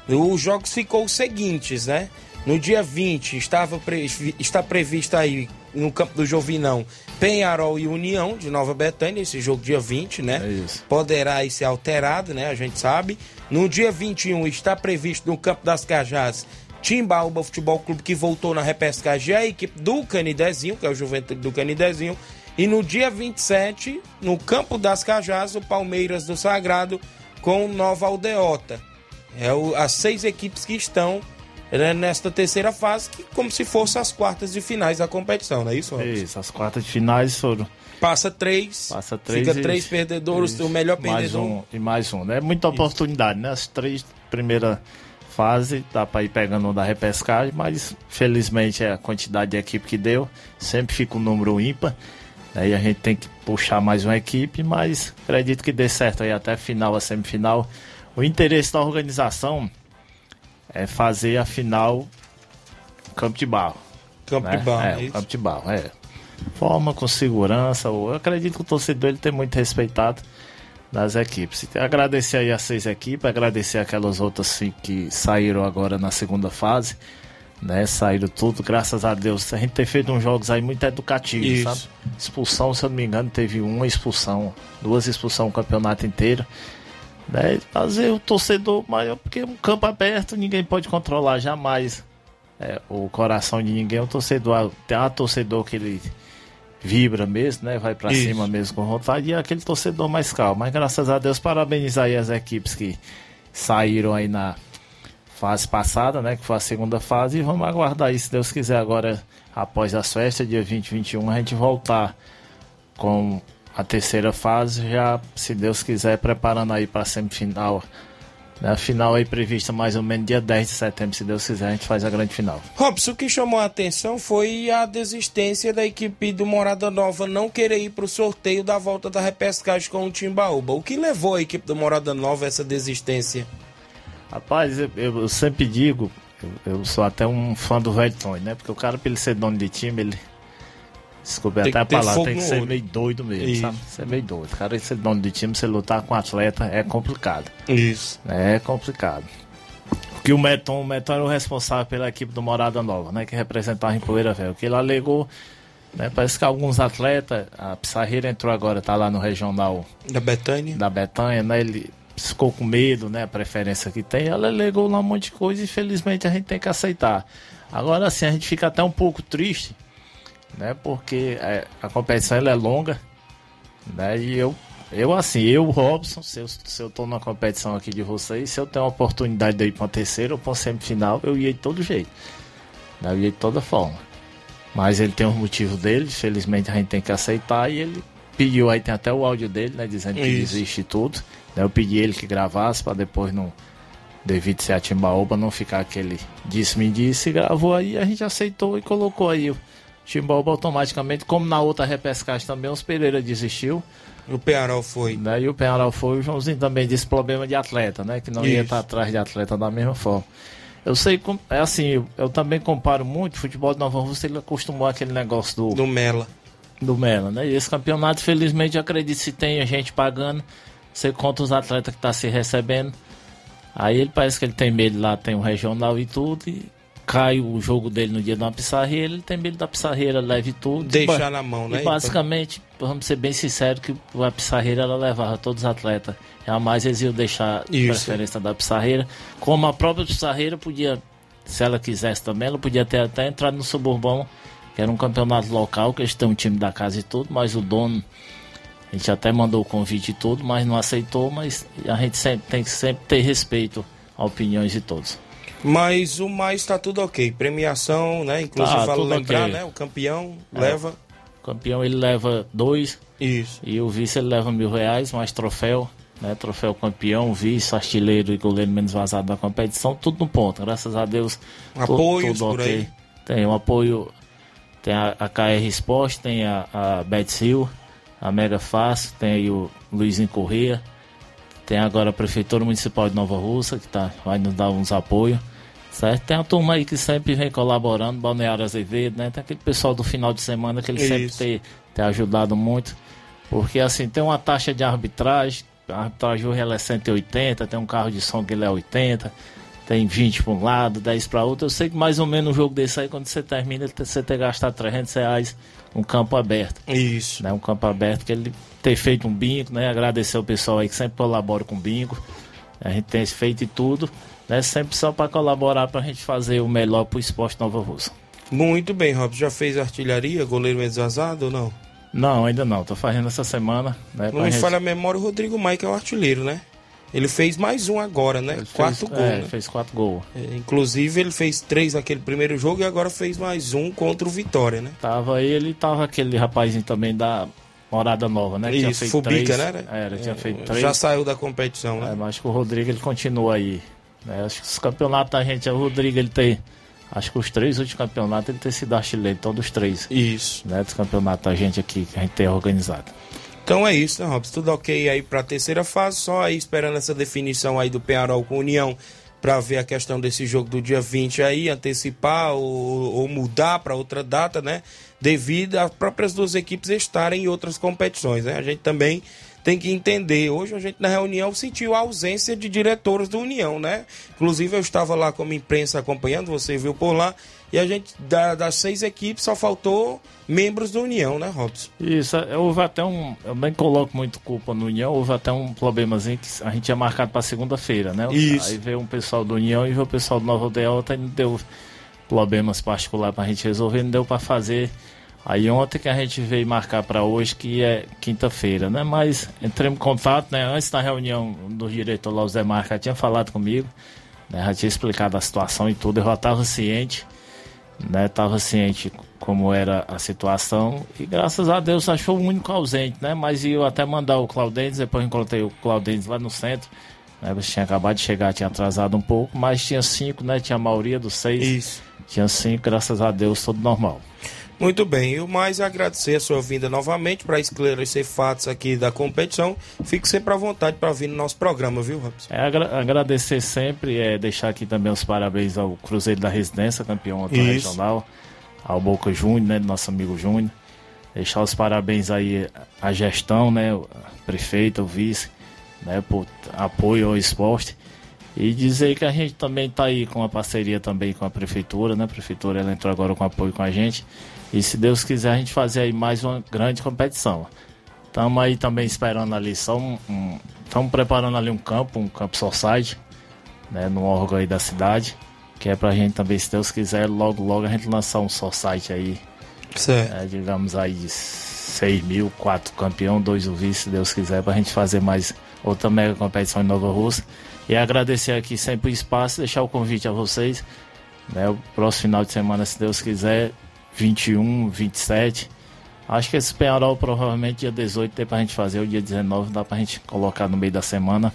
os jogos ficou os seguintes, né? No dia 20 estava pre- está previsto aí no campo do Jovinão Penharol e União de Nova Betânia, esse jogo dia 20, né?
É isso.
Poderá ser alterado, né? A gente sabe. No dia 21 está previsto no campo das Cajás Timbaúba Futebol Clube que voltou na repescagem a equipe do Canidezinho, que é o Juventude do Canidezinho. E no dia 27, no campo das Cajás, o Palmeiras do Sagrado com Nova Aldeota. É o- as seis equipes que estão né, nesta terceira fase, que como se fossem as quartas de finais da competição, não é isso? Robson?
Isso, as quartas de finais foram.
Passa três,
Passa três
fica
e-
três perdedores,
isso,
o melhor
mais
perdedor.
um e mais um, né? Muita oportunidade, né? As três primeira fase dá para ir pegando um da repescagem, mas felizmente é a quantidade de equipe que deu, sempre fica um número ímpar. Aí a gente tem que puxar mais uma equipe, mas acredito que dê certo aí até final, a semifinal. O interesse da organização é fazer a final campo de barro.
Campo
né?
de barro,
é,
é isso?
campo de barro, é. Forma com segurança. Eu acredito que o torcedor ele tem muito respeitado das equipes. Agradecer aí as seis equipes, agradecer aquelas outras cinco que saíram agora na segunda fase. Né, saíram tudo, graças a Deus. A gente tem feito uns jogos aí muito educativos,
Isso.
sabe? Expulsão, se eu não me engano, teve uma expulsão, duas expulsões o campeonato inteiro. Né? Fazer o torcedor maior, porque um campo aberto ninguém pode controlar jamais é, o coração de ninguém. O torcedor tem um torcedor que ele vibra mesmo, né? Vai pra
Isso.
cima mesmo com vontade. E é aquele torcedor mais calmo. Mas graças a Deus, parabenizar aí as equipes que saíram aí na fase passada, né? Que foi a segunda fase. E vamos aguardar aí, se Deus quiser, agora, após as festas, dia 20 e 21, a gente voltar com a terceira fase, já, se Deus quiser, preparando aí para a semifinal. Né? A final aí prevista mais ou menos dia 10 de setembro, se Deus quiser, a gente faz a grande final.
Robson, o que chamou a atenção foi a desistência da equipe do Morada Nova não querer ir para o sorteio da volta da repescagem com o Timbaúba. O que levou a equipe do Morada Nova a essa desistência?
Rapaz, eu, eu sempre digo, eu, eu, sou até um fã do velho Tony, né? Porque o cara, pra ele ser dono de time, ele. Desculpa até a palavra, tem que ser olho. meio doido mesmo, Isso. sabe? Ser meio doido. Cara, ele ser dono de time, você lutar com atleta é complicado.
Isso.
É complicado. Porque o Meton, o Meton era o responsável pela equipe do Morada Nova, né? Que representava em Poeira Velho. Que ele alegou. Né, parece que alguns atletas, a Pissarreira entrou agora, tá lá no regional
da Betânia.
Da Betânia, né? Ele ficou com medo, né? A preferência que tem. Ela alegou lá um monte de coisa e infelizmente a gente tem que aceitar. Agora sim, a gente fica até um pouco triste, né? Porque é, a competição ela é longa, né? E eu, eu assim, eu, Robson, se eu, se eu tô na competição aqui de vocês, se eu tenho a oportunidade de ir uma terceira ou uma semifinal, eu ia de todo jeito. Né? Eu ia de toda forma. Mas ele tem um motivo dele, infelizmente a gente tem que aceitar e ele pediu aí, tem até o áudio dele, né? Dizendo que Isso. desiste tudo. Né, eu pedi ele que gravasse para depois não. Devido ser a Timbaúba, não ficar aquele disse-me disse, gravou aí, a gente aceitou e colocou aí Timbaúba automaticamente, como na outra repescagem também, os Pereira desistiu.
O Penharol foi.
Né? E o Penharol foi, o Joãozinho também disse problema de atleta, né? Que não Isso. ia estar atrás de atleta da mesma forma. Eu sei, é assim, eu, eu também comparo muito, futebol de Nova Rússia, ele acostumou aquele negócio do...
Do Mela.
Do Mela, né? E esse campeonato, felizmente, acredito se tem gente pagando, você conta os atletas que tá se recebendo. Aí ele parece que ele tem medo lá, tem um regional e tudo, e cai o jogo dele no dia da pissarreira, ele tem medo da pissarreira, leve tudo.
Deixar na mão, né?
E basicamente, vamos ser bem sinceros, que a pissarreira ela levava todos os atletas. Jamais eles iam deixar a preferência da pissarreira. Como a própria pissarreira podia, se ela quisesse também, ela podia ter até entrado no suburbão, que era um campeonato local, que eles têm um time da casa e tudo, mas o dono a gente até mandou o convite e tudo, mas não aceitou, mas a gente sempre, tem que sempre ter respeito às opiniões de todos.
Mas o mais está tudo ok. Premiação, né? Inclusive, tá, vale lembrar, okay. né? O campeão é. leva.
O campeão ele leva dois.
Isso.
E o vice ele leva mil reais, mais troféu. Né, troféu campeão, vice, artilheiro e goleiro menos vazado da competição, tudo no ponto. Graças a Deus.
Apoios tudo, ok.
Tem um apoio, tem a, a KR Sport, tem a, a Betsil, a Mega Fácil, tem aí o Luizinho Corrêa, tem agora a Prefeitura Municipal de Nova Russa, que tá, vai nos dar uns apoios, certo? Tem a turma aí que sempre vem colaborando, Balneário Azevedo, né? Tem aquele pessoal do final de semana que ele Isso. sempre tem, tem ajudado muito, porque assim, tem uma taxa de arbitragem, a arbitragem hoje ela é 180, tem um carro de som que ele é 80, tem 20 para um lado, 10 para outro. Eu sei que mais ou menos um jogo desse aí, quando você termina, você tem que gastar 300 reais um campo aberto.
Isso.
Né? Um campo aberto que ele ter feito um bingo, né? Agradecer o pessoal aí que sempre colabora com o bingo. A gente tem feito e tudo, né? Sempre só para colaborar para a gente fazer o melhor para o esporte Nova Russa.
Muito bem, Robson. Já fez artilharia, goleiro meio vazado ou não?
Não, ainda não. Tô fazendo essa semana. Né,
não me gente... falha a memória, o Rodrigo Maia, que é o artilheiro, né? Ele fez mais um agora, né? Ele quatro gols.
É,
né?
fez quatro gols.
É, inclusive, ele fez três naquele primeiro jogo e agora fez mais um contra o Vitória, né?
Tava ele tava aquele rapazinho também da Morada Nova, né?
Isso, tinha Fubica, três, né?
Era, é, tinha feito três.
Já saiu da competição, né?
É, mas acho que o Rodrigo ele continua aí. Né? Acho que os campeonatos da gente, o Rodrigo ele tem. Acho que os três últimos campeonatos ele tem sido artilheiro, todos os três.
Isso.
Né, dos campeonatos da gente aqui, que a gente tem organizado.
Então é isso, né, Robson? Tudo ok aí para a terceira fase, só aí esperando essa definição aí do Penharol com União para ver a questão desse jogo do dia 20 aí, antecipar ou, ou mudar para outra data, né? Devido às próprias duas equipes estarem em outras competições, né? A gente também tem que entender. Hoje a gente na reunião sentiu a ausência de diretores da União, né? Inclusive eu estava lá como imprensa acompanhando, você viu por lá, e a gente, da, das seis equipes, só faltou membros da União, né, Robson?
Isso, houve até um. Eu nem coloco muito culpa no União, houve até um problemazinho que a gente tinha marcado para segunda-feira, né?
Isso.
Aí veio um pessoal da União e veio o pessoal do Nova Aldeota e não deu problemas particulares para a gente resolver, não deu para fazer. Aí ontem que a gente veio marcar para hoje, que é quinta-feira, né? Mas entramos em contato, né? Antes da reunião do diretor lá, o Zé Marca tinha falado comigo né? Já tinha explicado a situação e tudo, eu já estava ciente, né? Tava ciente como era a situação e graças a Deus achou o único ausente, né? Mas eu até mandar o Claudentes, depois encontrei o Claudentes lá no centro, né? Você tinha acabado de chegar, tinha atrasado um pouco, mas tinha cinco, né? Tinha a maioria dos seis.
Isso.
Tinha cinco, graças a Deus, tudo normal.
Muito bem, e o mais é agradecer a sua vinda novamente para esclarecer fatos aqui da competição. Fique sempre à vontade para vir no nosso programa, viu, Robson?
É, agra agradecer sempre, é, deixar aqui também os parabéns ao Cruzeiro da Residência, campeão regional, ao Boca Júnior, né, nosso amigo Júnior. Deixar os parabéns aí à gestão, né, o prefeito, o vice, né, por apoio ao esporte. E dizer que a gente também está aí com a parceria também com a prefeitura, né? A prefeitura ela entrou agora com apoio com a gente. E se Deus quiser a gente fazer aí mais uma grande competição. Estamos aí também esperando ali só um. Estamos preparando ali um campo, um campo society, né? No órgão aí da cidade. Que é pra gente também, se Deus quiser, logo logo a gente lançar um society aí.
Certo.
né, digamos aí de 6 mil, quatro campeão, dois o vice, se Deus quiser, pra gente fazer mais outra mega competição em Nova Rússia. E agradecer aqui sempre o espaço, deixar o convite a vocês. Né, o próximo final de semana, se Deus quiser, 21, 27. Acho que esse Penharol provavelmente dia 18 tem pra gente fazer, o dia 19 dá pra gente colocar no meio da semana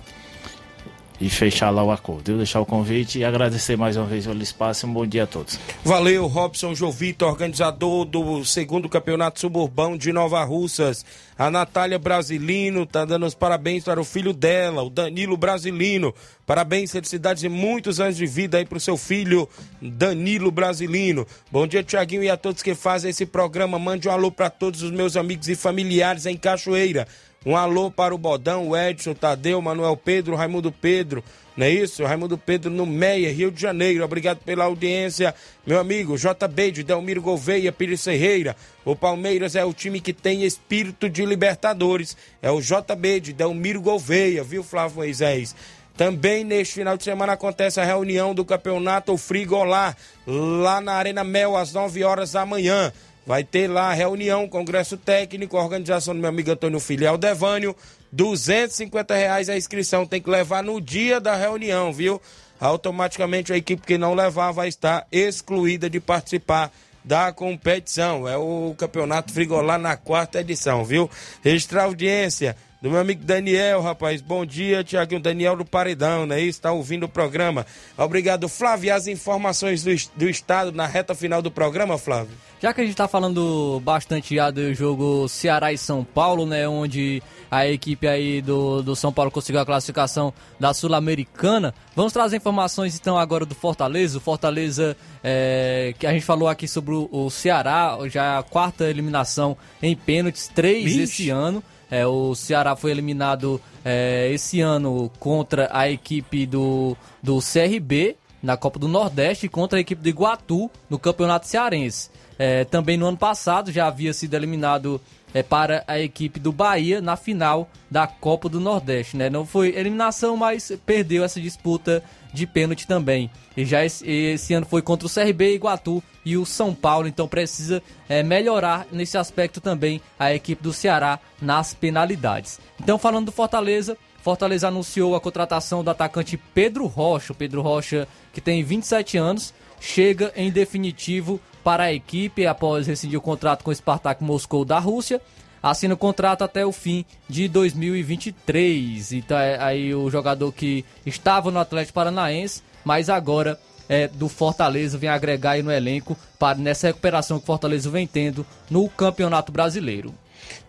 e fechar lá o acordo. Eu deixar o convite e agradecer mais uma vez pelo espaço um bom dia a todos.
Valeu, Robson Jovito, organizador do segundo campeonato suburbão de Nova Russas. A Natália Brasilino tá dando os parabéns para o filho dela, o Danilo Brasilino. Parabéns, felicidades e muitos anos de vida aí pro seu filho, Danilo Brasilino. Bom dia, Tiaguinho, e a todos que fazem esse programa. Mande um alô para todos os meus amigos e familiares em Cachoeira. Um alô para o Bodão, o Edson, Tadeu, Manuel Pedro, Raimundo Pedro, não é isso? Raimundo Pedro no Meia, Rio de Janeiro. Obrigado pela audiência, meu amigo. JB de Delmiro Gouveia, Pires Ferreira. O Palmeiras é o time que tem espírito de Libertadores. É o JB de Delmiro Gouveia, viu, Flávio Moisés? Também neste final de semana acontece a reunião do campeonato Frigolá, lá na Arena Mel, às 9 horas da manhã. Vai ter lá a reunião, congresso técnico, organização do meu amigo Antônio Filial Devânio. 250 reais a inscrição, tem que levar no dia da reunião, viu? Automaticamente a equipe que não levar vai estar excluída de participar da competição. É o campeonato Frigolá na quarta edição, viu? Registrar audiência do meu amigo Daniel, rapaz. Bom dia, Tiaguinho Daniel do Paredão, né? Está ouvindo o programa. Obrigado, Flávio. E as informações do, do estado na reta final do programa, Flávio?
Já que a gente tá falando bastante já do jogo Ceará e São Paulo, né? Onde a equipe aí do, do São Paulo conseguiu a classificação da Sul-Americana. Vamos trazer informações então agora do Fortaleza. O Fortaleza, é, que a gente falou aqui sobre o, o Ceará, já a quarta eliminação em pênaltis, três
Vixe.
esse ano. É, o Ceará foi eliminado é, esse ano contra a equipe do, do CRB na Copa do Nordeste contra a equipe do Iguatu no Campeonato Cearense. É, também no ano passado já havia sido eliminado é, para a equipe do Bahia na final da Copa do Nordeste. Né? Não foi eliminação, mas perdeu essa disputa de pênalti também. E já esse, esse ano foi contra o CRB, Iguatu e o São Paulo, então precisa é, melhorar nesse aspecto também a equipe do Ceará nas penalidades. Então, falando do Fortaleza, Fortaleza anunciou a contratação do atacante Pedro Rocha. Pedro Rocha, que tem 27 anos, chega em definitivo para a equipe após rescindir o contrato com o Spartak Moscou da Rússia. Assina o contrato até o fim de 2023. Então, é aí o jogador que estava no Atlético Paranaense, mas agora é do Fortaleza vem agregar aí no elenco para nessa recuperação que o Fortaleza vem tendo no Campeonato Brasileiro.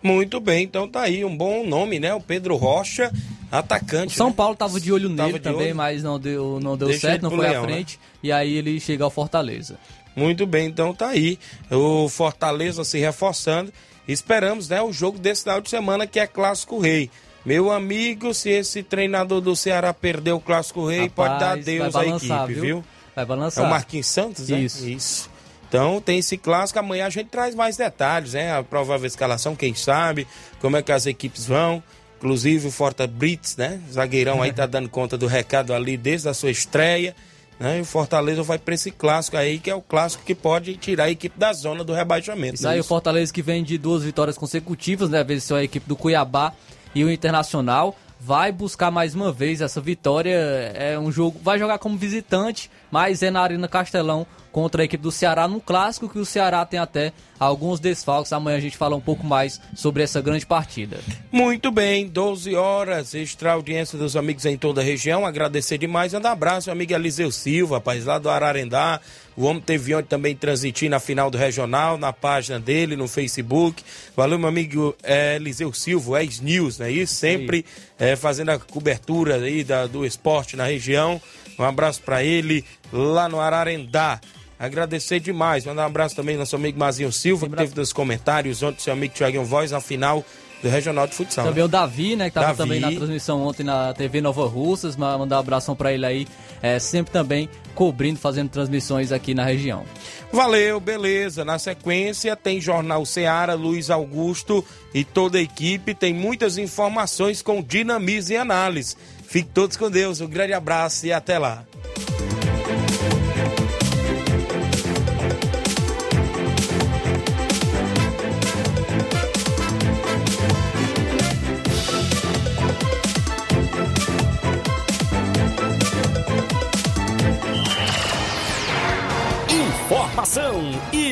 Muito bem, então tá aí um bom nome, né? O Pedro Rocha, atacante.
O São
né?
Paulo tava de olho
Tava
nele
de
também,
olho.
mas não deu, não deu
Deixa
certo, não foi
Leão,
à
né?
frente. E aí ele chega ao Fortaleza.
Muito bem, então tá aí. O Fortaleza se reforçando. Esperamos, né, o jogo desse final de semana que é Clássico Rei. Meu amigo, se esse treinador do Ceará perder o Clássico Rei, pode dar
Rapaz,
adeus à equipe,
viu?
viu?
Vai
É
balançar.
o Marquinhos Santos, né?
Isso.
Isso. Então tem esse clássico, amanhã a gente traz mais detalhes, né? A provável escalação, quem sabe, como é que as equipes vão. Inclusive o Forta Brits, né? Zagueirão aí tá dando conta do recado ali desde a sua estreia. Né? E o Fortaleza vai para esse clássico aí, que é o clássico que pode tirar a equipe da zona do rebaixamento.
Isso aí, o Fortaleza que vem de duas vitórias consecutivas, né? Venceu a equipe do Cuiabá e o Internacional. Vai buscar mais uma vez essa vitória. É um jogo, vai jogar como visitante, mas é na Arena Castelão contra a equipe do Ceará num clássico que o Ceará tem até alguns desfalques. Amanhã a gente fala um pouco mais sobre essa grande partida.
Muito bem, 12 horas, extra audiência dos amigos em toda a região. Agradecer demais, um abraço ao amigo Eliseu Silva, rapaz, lá do Ararendá. O homem teve ontem também transmitir na final do regional, na página dele, no Facebook. Valeu, meu amigo é, Eliseu Silva, ex-news, né? E sempre é, fazendo a cobertura aí da, do esporte na região. Um abraço para ele lá no Ararendá. Agradecer demais. Mandar um abraço também ao nosso amigo Mazinho Silva, que teve nos comentários ontem, seu amigo Thiaguinho Voz, na final do Regional de Futsal.
Também
né?
o Davi, né, que tava
Davi.
também na transmissão ontem na TV Nova Russas, ma- mandar um abração pra ele aí, é, sempre também cobrindo, fazendo transmissões aqui na região.
Valeu, beleza. Na sequência tem Jornal Seara, Luiz Augusto e toda a equipe. Tem muitas informações com dinamismo e análise. Fiquem todos com Deus. Um grande abraço e até lá.